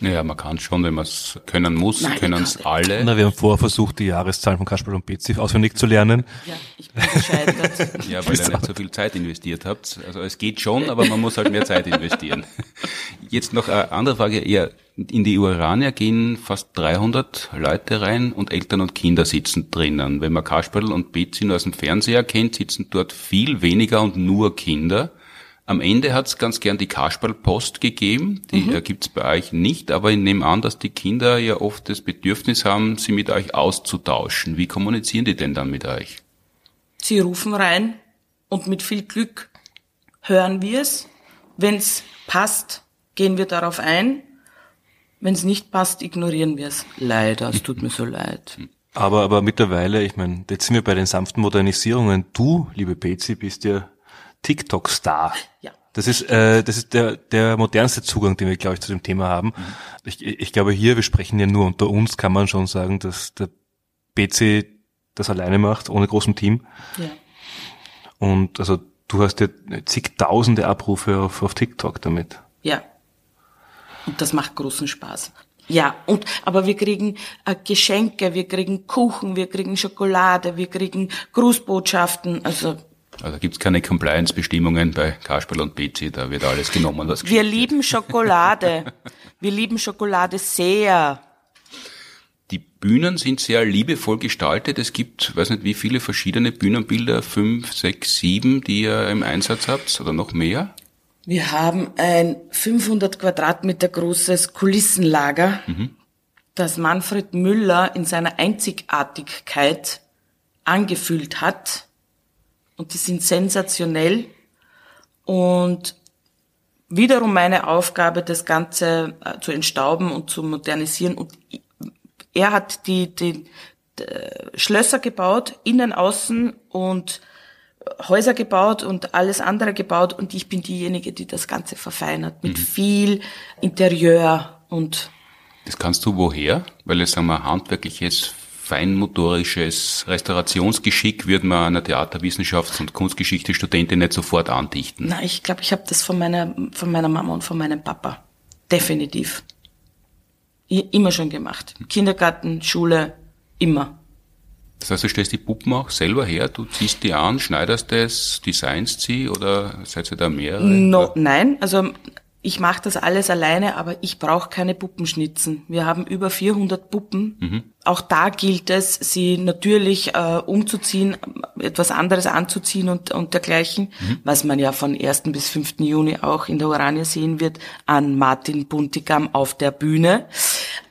Naja, man kann schon, wenn man es können muss, können es alle. na, wir haben vorher versucht, die Jahreszahlen von Kasperl und Betsy auswendig zu lernen. Ja, ich bin gescheitert. Ja, weil ihr nicht so viel Zeit investiert habt. Also es geht schon, aber man muss halt mehr Zeit investieren. Jetzt noch eine andere Frage. eher in die Urania gehen fast 300 Leute rein und Eltern und Kinder sitzen drinnen. Wenn man Kasperl und Betsy nur aus dem Fernseher kennt, sitzen dort viel weniger und nur Kinder. Am Ende hat's ganz gern die Kasperlpost gegeben. Die äh, gibt's bei euch nicht, aber ich nehme an, dass die Kinder ja oft das Bedürfnis haben, sie mit euch auszutauschen. Wie kommunizieren die denn dann mit euch? Sie rufen rein und mit viel Glück hören wir es. Wenn es passt, gehen wir darauf ein. Wenn es nicht passt, ignorieren wir es. Leider, es tut mir so leid. Aber, aber mittlerweile, ich meine, jetzt sind wir bei den sanften Modernisierungen. Du, liebe Betsy, bist ja TikTok-Star. Ja. Das ist, äh, das ist der, der modernste Zugang, den wir, glaube ich, zu dem Thema haben. Ich, ich glaube hier, wir sprechen ja nur unter uns, kann man schon sagen, dass der BC das alleine macht, ohne großem Team. Ja. Und also du hast ja zigtausende Abrufe auf, auf TikTok damit. Ja. Und das macht großen Spaß. Ja, und, aber wir kriegen äh, Geschenke, wir kriegen Kuchen, wir kriegen Schokolade, wir kriegen Grußbotschaften, also Also gibt's keine Compliance-Bestimmungen bei Kasperl und Betsy, da wird alles genommen, was wir wird. lieben Schokolade. wir lieben Schokolade sehr. Die Bühnen sind sehr liebevoll gestaltet. Es gibt, weiß nicht wie viele verschiedene Bühnenbilder, fünf, sechs, sieben, die ihr im Einsatz habt oder noch mehr. Wir haben ein 500 Quadratmeter großes Kulissenlager, das Manfred Müller in seiner Einzigartigkeit angefüllt hat. Und die sind sensationell. Und wiederum meine Aufgabe, das Ganze äh, zu entstauben und zu modernisieren. Und er hat die, die, die Schlösser gebaut, innen, außen und Häuser gebaut und alles andere gebaut und ich bin diejenige, die das Ganze verfeinert mit viel Interieur und Das kannst du woher? Weil es sagen wir handwerkliches, feinmotorisches Restaurationsgeschick wird man einer Theaterwissenschafts- und Kunstgeschichte Studentin nicht sofort andichten. na, ich glaube, ich habe das von meiner von meiner Mama und von meinem Papa definitiv immer schon gemacht. Kindergarten, Schule, immer. Das heißt, du stellst die Puppen auch selber her, du ziehst die an, schneidest das, designst sie oder seid ihr da mehrere? No, nein, also ich mache das alles alleine, aber ich brauche keine Puppenschnitzen. Wir haben über 400 Puppen. Auch da gilt es, sie natürlich äh, umzuziehen, etwas anderes anzuziehen und, und dergleichen, was man ja von 1. bis 5. Juni auch in der Oranje sehen wird, an Martin Buntigam auf der Bühne.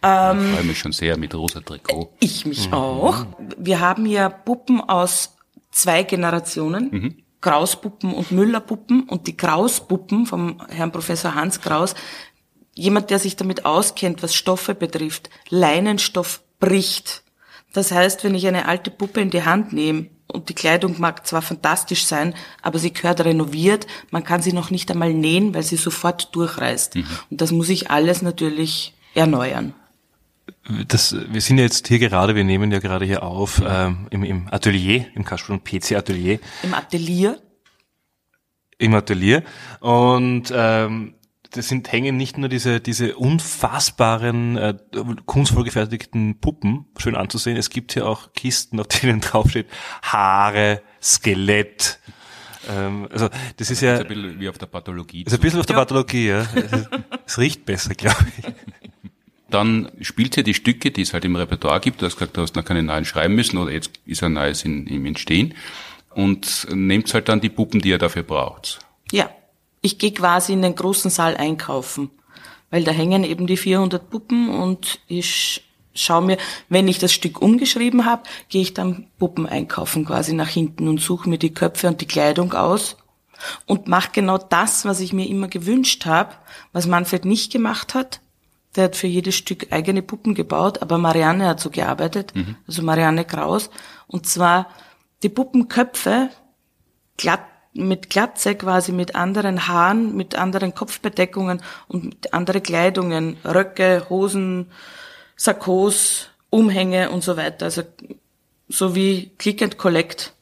Ähm, Ich freue mich schon sehr mit rosa Trikot. ich mich auch. Wir haben hier Puppen aus zwei Generationen. Krauspuppen und Müllerpuppen und die Krauspuppen vom Herrn Professor Hans Kraus, jemand, der sich damit auskennt, was Stoffe betrifft, Leinenstoff bricht. Das heißt, wenn ich eine alte Puppe in die Hand nehme und die Kleidung mag zwar fantastisch sein, aber sie gehört renoviert, man kann sie noch nicht einmal nähen, weil sie sofort durchreißt. Und das muss ich alles natürlich erneuern. Das, wir sind ja jetzt hier gerade, wir nehmen ja gerade hier auf ähm, im, im Atelier, im Kasperl und PC Atelier, Im Atelier im Atelier und ähm, das sind hängen nicht nur diese diese unfassbaren äh, kunstvoll gefertigten Puppen schön anzusehen. Es gibt hier auch Kisten, auf denen draufsteht Haare, Skelett. Ähm, also das ist ja Das ist ein bisschen wie auf der Pathologie. ist ein bisschen auf der Pathologie. Ja. Es, es riecht besser, glaube ich. Dann spielt ihr die Stücke, die es halt im Repertoire gibt. Du hast gesagt, du hast noch keine neuen schreiben müssen oder jetzt ist ein neues in, im Entstehen. Und nehmt halt dann die Puppen, die ihr dafür braucht. Ja, ich gehe quasi in den großen Saal einkaufen, weil da hängen eben die 400 Puppen und ich schaue mir, wenn ich das Stück umgeschrieben habe, gehe ich dann Puppen einkaufen quasi nach hinten und suche mir die Köpfe und die Kleidung aus und mache genau das, was ich mir immer gewünscht habe, was Manfred nicht gemacht hat. Der hat für jedes Stück eigene Puppen gebaut, aber Marianne hat so gearbeitet, also Marianne Kraus. Und zwar die Puppenköpfe glatt, mit Glatze quasi, mit anderen Haaren, mit anderen Kopfbedeckungen und mit andere Kleidungen, Röcke, Hosen, Sakkos, Umhänge und so weiter. Also so wie Click and Collect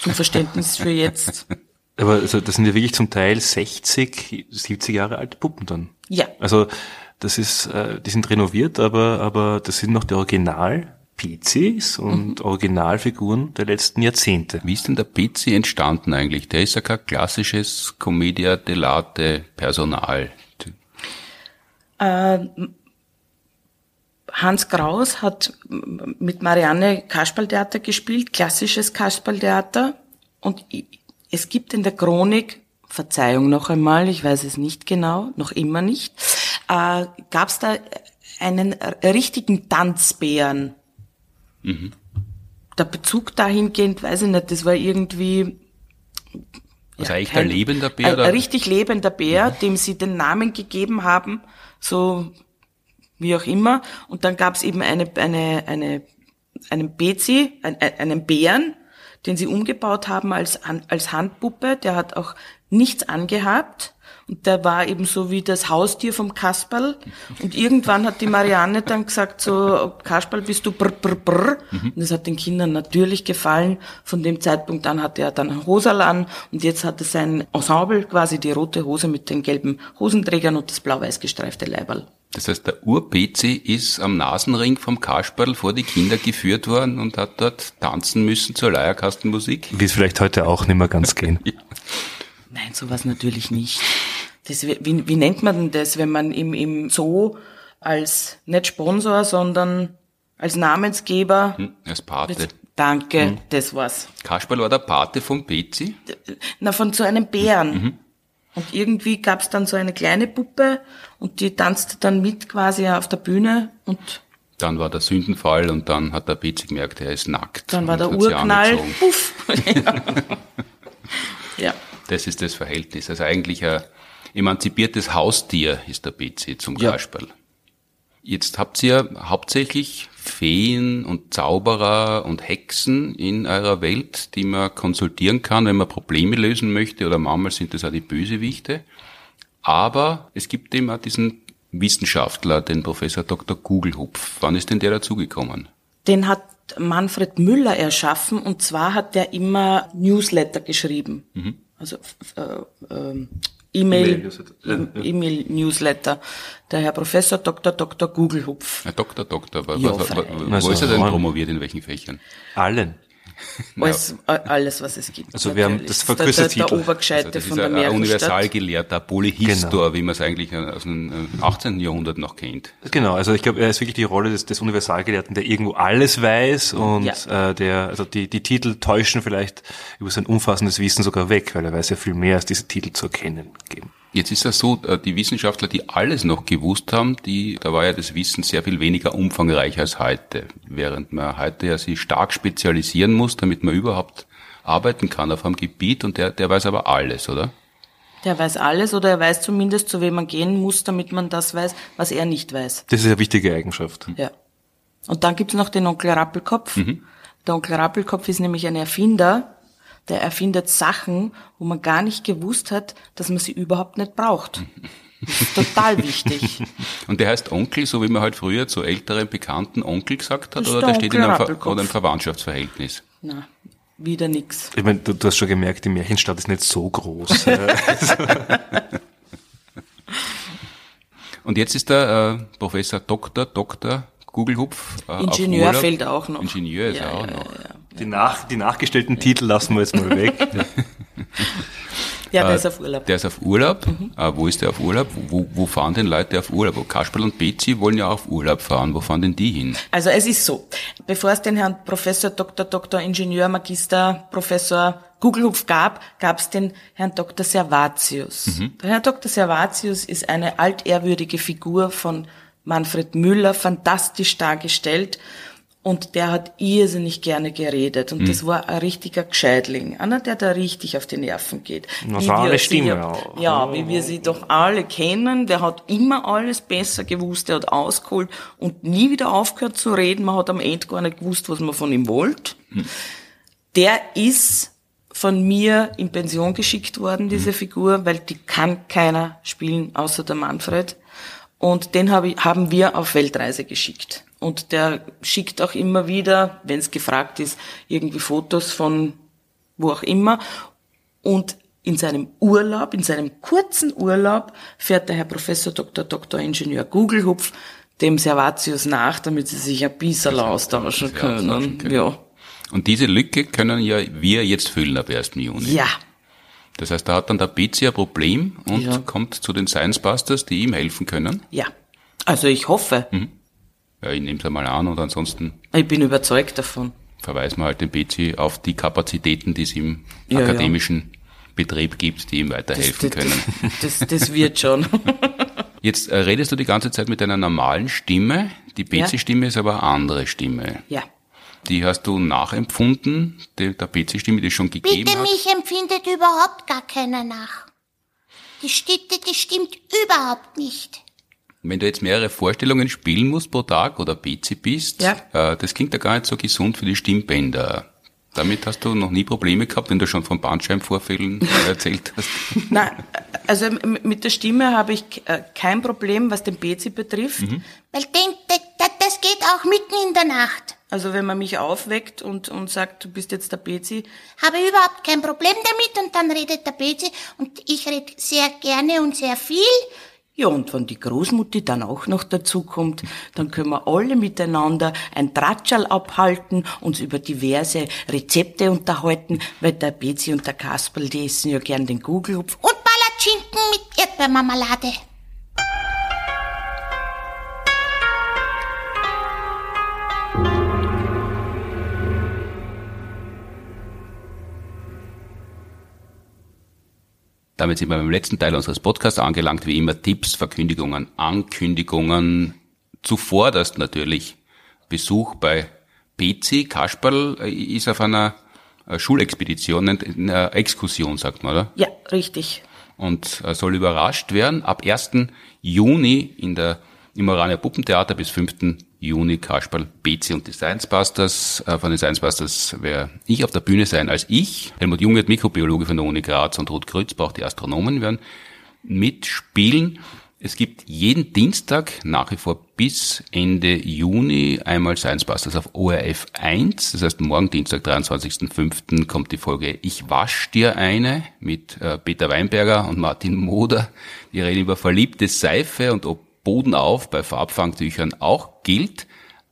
zum Verständnis für jetzt. Aber also, das sind ja wirklich zum Teil 60, 70 Jahre alte Puppen dann. Ja, Also das ist, äh, die sind renoviert, aber aber das sind noch die Original PCs und Originalfiguren der letzten Jahrzehnte. Wie ist denn der PC entstanden eigentlich? Der ist ja kein klassisches Commedia dell'arte Personal. Hans Kraus hat mit Marianne Kasperltheater gespielt, klassisches Kasperltheater. Und es gibt in der Chronik, Verzeihung noch einmal, ich weiß es nicht genau, noch immer nicht, äh, gab es da einen richtigen Tanzbären. Der Bezug dahingehend, weiß ich nicht, das war irgendwie Also eigentlich kein- ein lebender Bär? Ein, ein richtig lebender Bär, dem sie den Namen gegeben haben, so wie auch immer. Und dann gab es eben eine, eine, eine, einen Bezi, ein, ein- einen Bären, den sie umgebaut haben als, als Handpuppe. Der hat auch nichts angehabt. Und der war eben so wie das Haustier vom Kasperl. Und irgendwann hat die Marianne dann gesagt, so, Kasperl, bist du brr, brr, brr. Und das hat den Kindern natürlich gefallen. Von dem Zeitpunkt an hatte er dann ein Hosal an. Und jetzt hat er sein Ensemble, quasi die rote Hose mit den gelben Hosenträgern und das blau-weiß gestreifte Leiberl. Das heißt, der Ur-PC ist am Nasenring vom Kasperl vor die Kinder geführt worden und hat dort tanzen müssen zur Leierkastenmusik. Wie es vielleicht heute auch nicht mehr ganz gehen. Nein, sowas natürlich nicht. Das, wie, wie nennt man denn das, wenn man im, im Zoo als, nicht Sponsor, sondern als Namensgeber, Hm, Als Pate. danke, das war's. Kasperl war der Pate vom PC. Na, von so einem Bären. Und irgendwie gab's dann so eine kleine Puppe und die tanzte dann mit quasi auf der Bühne und Dann war der Sündenfall und dann hat der PC gemerkt, er ist nackt. dann war der Urknall. Puff. Das ist das Verhältnis. Also eigentlich ein emanzipiertes Haustier ist der PC zum Ja. Kasperl. Jetzt habt ihr hauptsächlich Feen und Zauberer und Hexen in eurer Welt, die man konsultieren kann, wenn man Probleme lösen möchte oder manchmal sind das auch die Bösewichte. Aber es gibt eben auch diesen Wissenschaftler, den Professor Dr. Gugelhupf. Wann ist denn der dazugekommen? Den hat Manfred Müller erschaffen und zwar hat der immer Newsletter geschrieben. Also f- äh, ähm, E-Mail, E-Mail-Newsletter. Der Herr Professor Dr. Dr. Gugelhupf. Herr Doktor, Doktor, was, Ja, was, was, freilich. wo Also, ist er denn promoviert, in welchen Fächern? Allen. Alles, a- alles, was es gibt. Also wir haben das der, der, verkürzte der Titel. Obergescheite Also das von ist der ein Märchenstadt. Universalgelehrter Polyhistor, wie man es eigentlich aus dem äh, 18. Jahrhundert noch kennt. Genau, also ich glaube, er ist wirklich die Rolle des, des Universalgelehrten, der irgendwo alles weiß und Ja. äh, der, also die, die Titel täuschen vielleicht über sein umfassendes Wissen sogar weg, weil er weiß ja viel mehr, als diese Titel zu erkennen geben. Jetzt ist das so, äh, die Wissenschaftler, die alles noch gewusst haben, die, da war ja das Wissen sehr viel weniger umfangreich als heute. Während man heute ja sich stark spezialisieren muss, damit man überhaupt arbeiten kann auf einem Gebiet und der, der weiß aber alles, oder? Der weiß alles oder er weiß zumindest, zu wem man gehen muss, damit man das weiß, was er nicht weiß. Das ist eine wichtige Eigenschaft. Ja. Und dann gibt's noch den Onkel Rappelkopf. Mhm. Der Onkel Rappelkopf ist nämlich ein Erfinder, der erfindet Sachen, wo man gar nicht gewusst hat, dass man sie überhaupt nicht braucht. Das ist total wichtig. Und der heißt Onkel, so wie man halt früher zu älteren Bekannten Onkel gesagt hat, oder der der steht in einem, Ver oder im Verwandtschaftsverhältnis? Na, wieder nix. Ich meine, du, du hast schon gemerkt, die Märchenstadt ist nicht so groß. Und jetzt ist der äh, Professor Dr. Dr. Gugelhupf. Äh, Ingenieur fehlt auch noch. Ingenieur ist Ja, er auch ja, noch. Die, nach, die nachgestellten Titel lassen wir jetzt mal weg. Ja, der Äh, ist auf Urlaub. Der ist auf Urlaub. Mhm. Äh, wo ist der auf Urlaub? Wo, wo fahren denn Leute auf Urlaub? Kasperl und Betsy wollen ja auch auf Urlaub fahren. Wo fahren denn die hin? Also es ist so, bevor es den Herrn Professor Dr. Dr. Ingenieur Magister Professor Gugelhupf gab, gab es den Herrn Dr. Servatius. Der Herr Dr. Servatius ist eine altehrwürdige Figur von Manfred Müller, fantastisch dargestellt. Und der hat irrsinnig gerne geredet. Und das war ein richtiger Gescheidling. Einer, der da richtig auf die Nerven geht. Na, Wie so eine Stimme auch. Ja, wie wir sie doch alle kennen. Der hat immer alles besser gewusst. Der hat ausgeholt und nie wieder aufgehört zu reden. Man hat am Ende gar nicht gewusst, was man von ihm wollte. Der ist von mir in Pension geschickt worden, diese Figur, weil die kann keiner spielen, außer der Manfred. Und den hab ich, haben wir auf Weltreise geschickt. Und der schickt auch immer wieder, wenn es gefragt ist, irgendwie Fotos von wo auch immer. Und in seinem Urlaub, in seinem kurzen Urlaub, fährt der Herr Professor Dr. Dr. Ingenieur Gugelhupf dem Servatius nach, damit sie sich ein bisschen austauschen können. Ja. Und diese Lücke können ja wir jetzt füllen ab 1. Juni. ja. Das heißt, da hat dann der Betsy ein Problem und Ja. kommt zu den Science Busters, die ihm helfen können. Ja. Also ich hoffe. Ja, ich nehme es einmal an und ansonsten Ich bin überzeugt davon. verweisen wir halt den Betsy auf die Kapazitäten, die es im Ja, ja. akademischen Betrieb gibt, die ihm weiterhelfen das, können. Das, das, das wird schon. Jetzt äh, redest du die ganze Zeit mit einer normalen Stimme. Die Betsy-Stimme ist aber eine andere Stimme. ja. Die hast du nachempfunden, die, der Betsy-Stimme, die es schon gegeben Bitte hat. mich empfindet überhaupt gar keiner nach. Die Stitte, die stimmt überhaupt nicht. Wenn du jetzt mehrere Vorstellungen spielen musst pro Tag oder Betsy bist, Ja. äh, das klingt ja gar nicht so gesund für die Stimmbänder. Damit hast du noch nie Probleme gehabt, wenn du schon von Bandscheibenvorfällen erzählt hast. Nein, also mit der Stimme habe ich äh, kein Problem, was den Bezi betrifft. Weil den, das, das geht auch mitten in der Nacht. Also wenn man mich aufweckt und, und sagt, du bist jetzt der Bezi, Habe überhaupt kein Problem damit und dann redet der Bezi und ich rede sehr gerne und sehr viel. Ja, und wenn die Großmutti dann auch noch dazukommt, dann können wir alle miteinander ein Tratschal abhalten, uns über diverse Rezepte unterhalten, weil der Bezi und der Kasperl, die essen ja gern den Gugelhupf. Und Palatschinken mit Erdbeermarmelade. Damit sind wir beim letzten Teil unseres Podcasts angelangt. Wie immer Tipps, Verkündigungen, Ankündigungen. Zuvorderst natürlich Besuch bei PC. Kasperl äh, ist auf einer äh, Schulexpedition, einer Exkursion, sagt man, oder? Ja, richtig. und äh, soll überrascht werden. Ab 1. Juni in der, im Orania Puppentheater bis 5. Juni Kasperl, Bezi und die Science Busters. Äh, von den Science Busters werde ich auf der Bühne sein als ich. Helmut Jung wird Mikrobiologe von der Uni Graz und Ruth Grützbach, die Astronomen, werden mitspielen. Es gibt jeden Dienstag nach wie vor bis Ende Juni einmal Science Busters auf ORF 1. Das heißt, morgen Dienstag, 23.05. kommt die Folge Ich wasch dir eine mit äh, Peter Weinberger und Martin Moder. Die reden über verliebte Seife und ob Boden auf bei Farbfangtüchern auch gilt.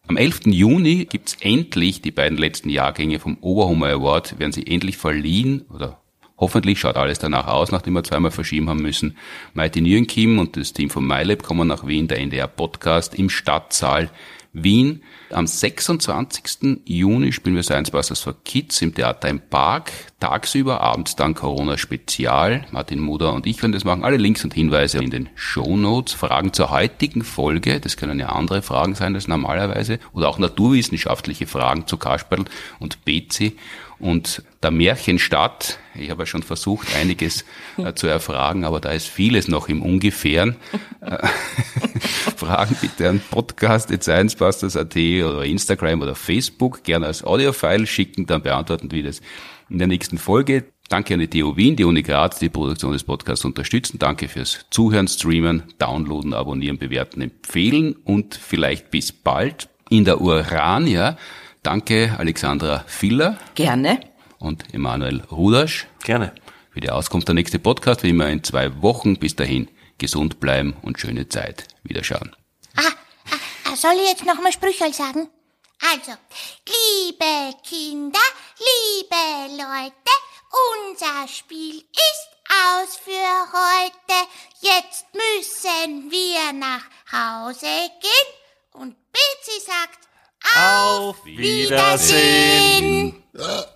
Am 11. Juni gibt's endlich die beiden letzten Jahrgänge vom Oberhummer Award, werden sie endlich verliehen oder Hoffentlich schaut alles danach aus, nachdem wir zweimal verschieben haben müssen. Maite Nierenkim und das Team von MyLab kommen nach Wien, der NDR Podcast im Stadtsaal Wien. Am 26. Juni spielen wir Science Busters for Kids im Theater im Park. Tagsüber, abends dann Corona Spezial. Martin Muder und ich werden das machen. Alle Links und Hinweise in den Show Notes. Fragen zur heutigen Folge. Das können ja andere Fragen sein als normalerweise. Oder auch naturwissenschaftliche Fragen zu Kasperl und Betsy und der Märchenstadt. Ich habe ja schon versucht, einiges äh, zu erfragen, aber da ist vieles noch im Ungefähren. Fragen bitte an podcast.sciencebusters.at oder Instagram oder Facebook gerne als Audiofile schicken, dann beantworten wir das in der nächsten Folge. Danke an die TU Wien, die Uni Graz, die Produktion des Podcasts unterstützen. Danke fürs Zuhören, Streamen, Downloaden, Abonnieren, Bewerten, Empfehlen und vielleicht bis bald in der Urania Danke Alexandra Filler. Gerne. Und Emanuel Rudasch. Gerne. Für die Auskunft der nächste Podcast, wie immer in zwei Wochen. Bis dahin gesund bleiben und schöne Zeit. Wiederschauen. Ah, ah, ah, soll ich jetzt nochmal Sprüche sagen? Also, liebe Kinder, liebe Leute, unser Spiel ist aus für heute. Jetzt müssen wir nach Hause gehen. Und Betsy sagt, Auf Wiedersehen. Wiedersehen.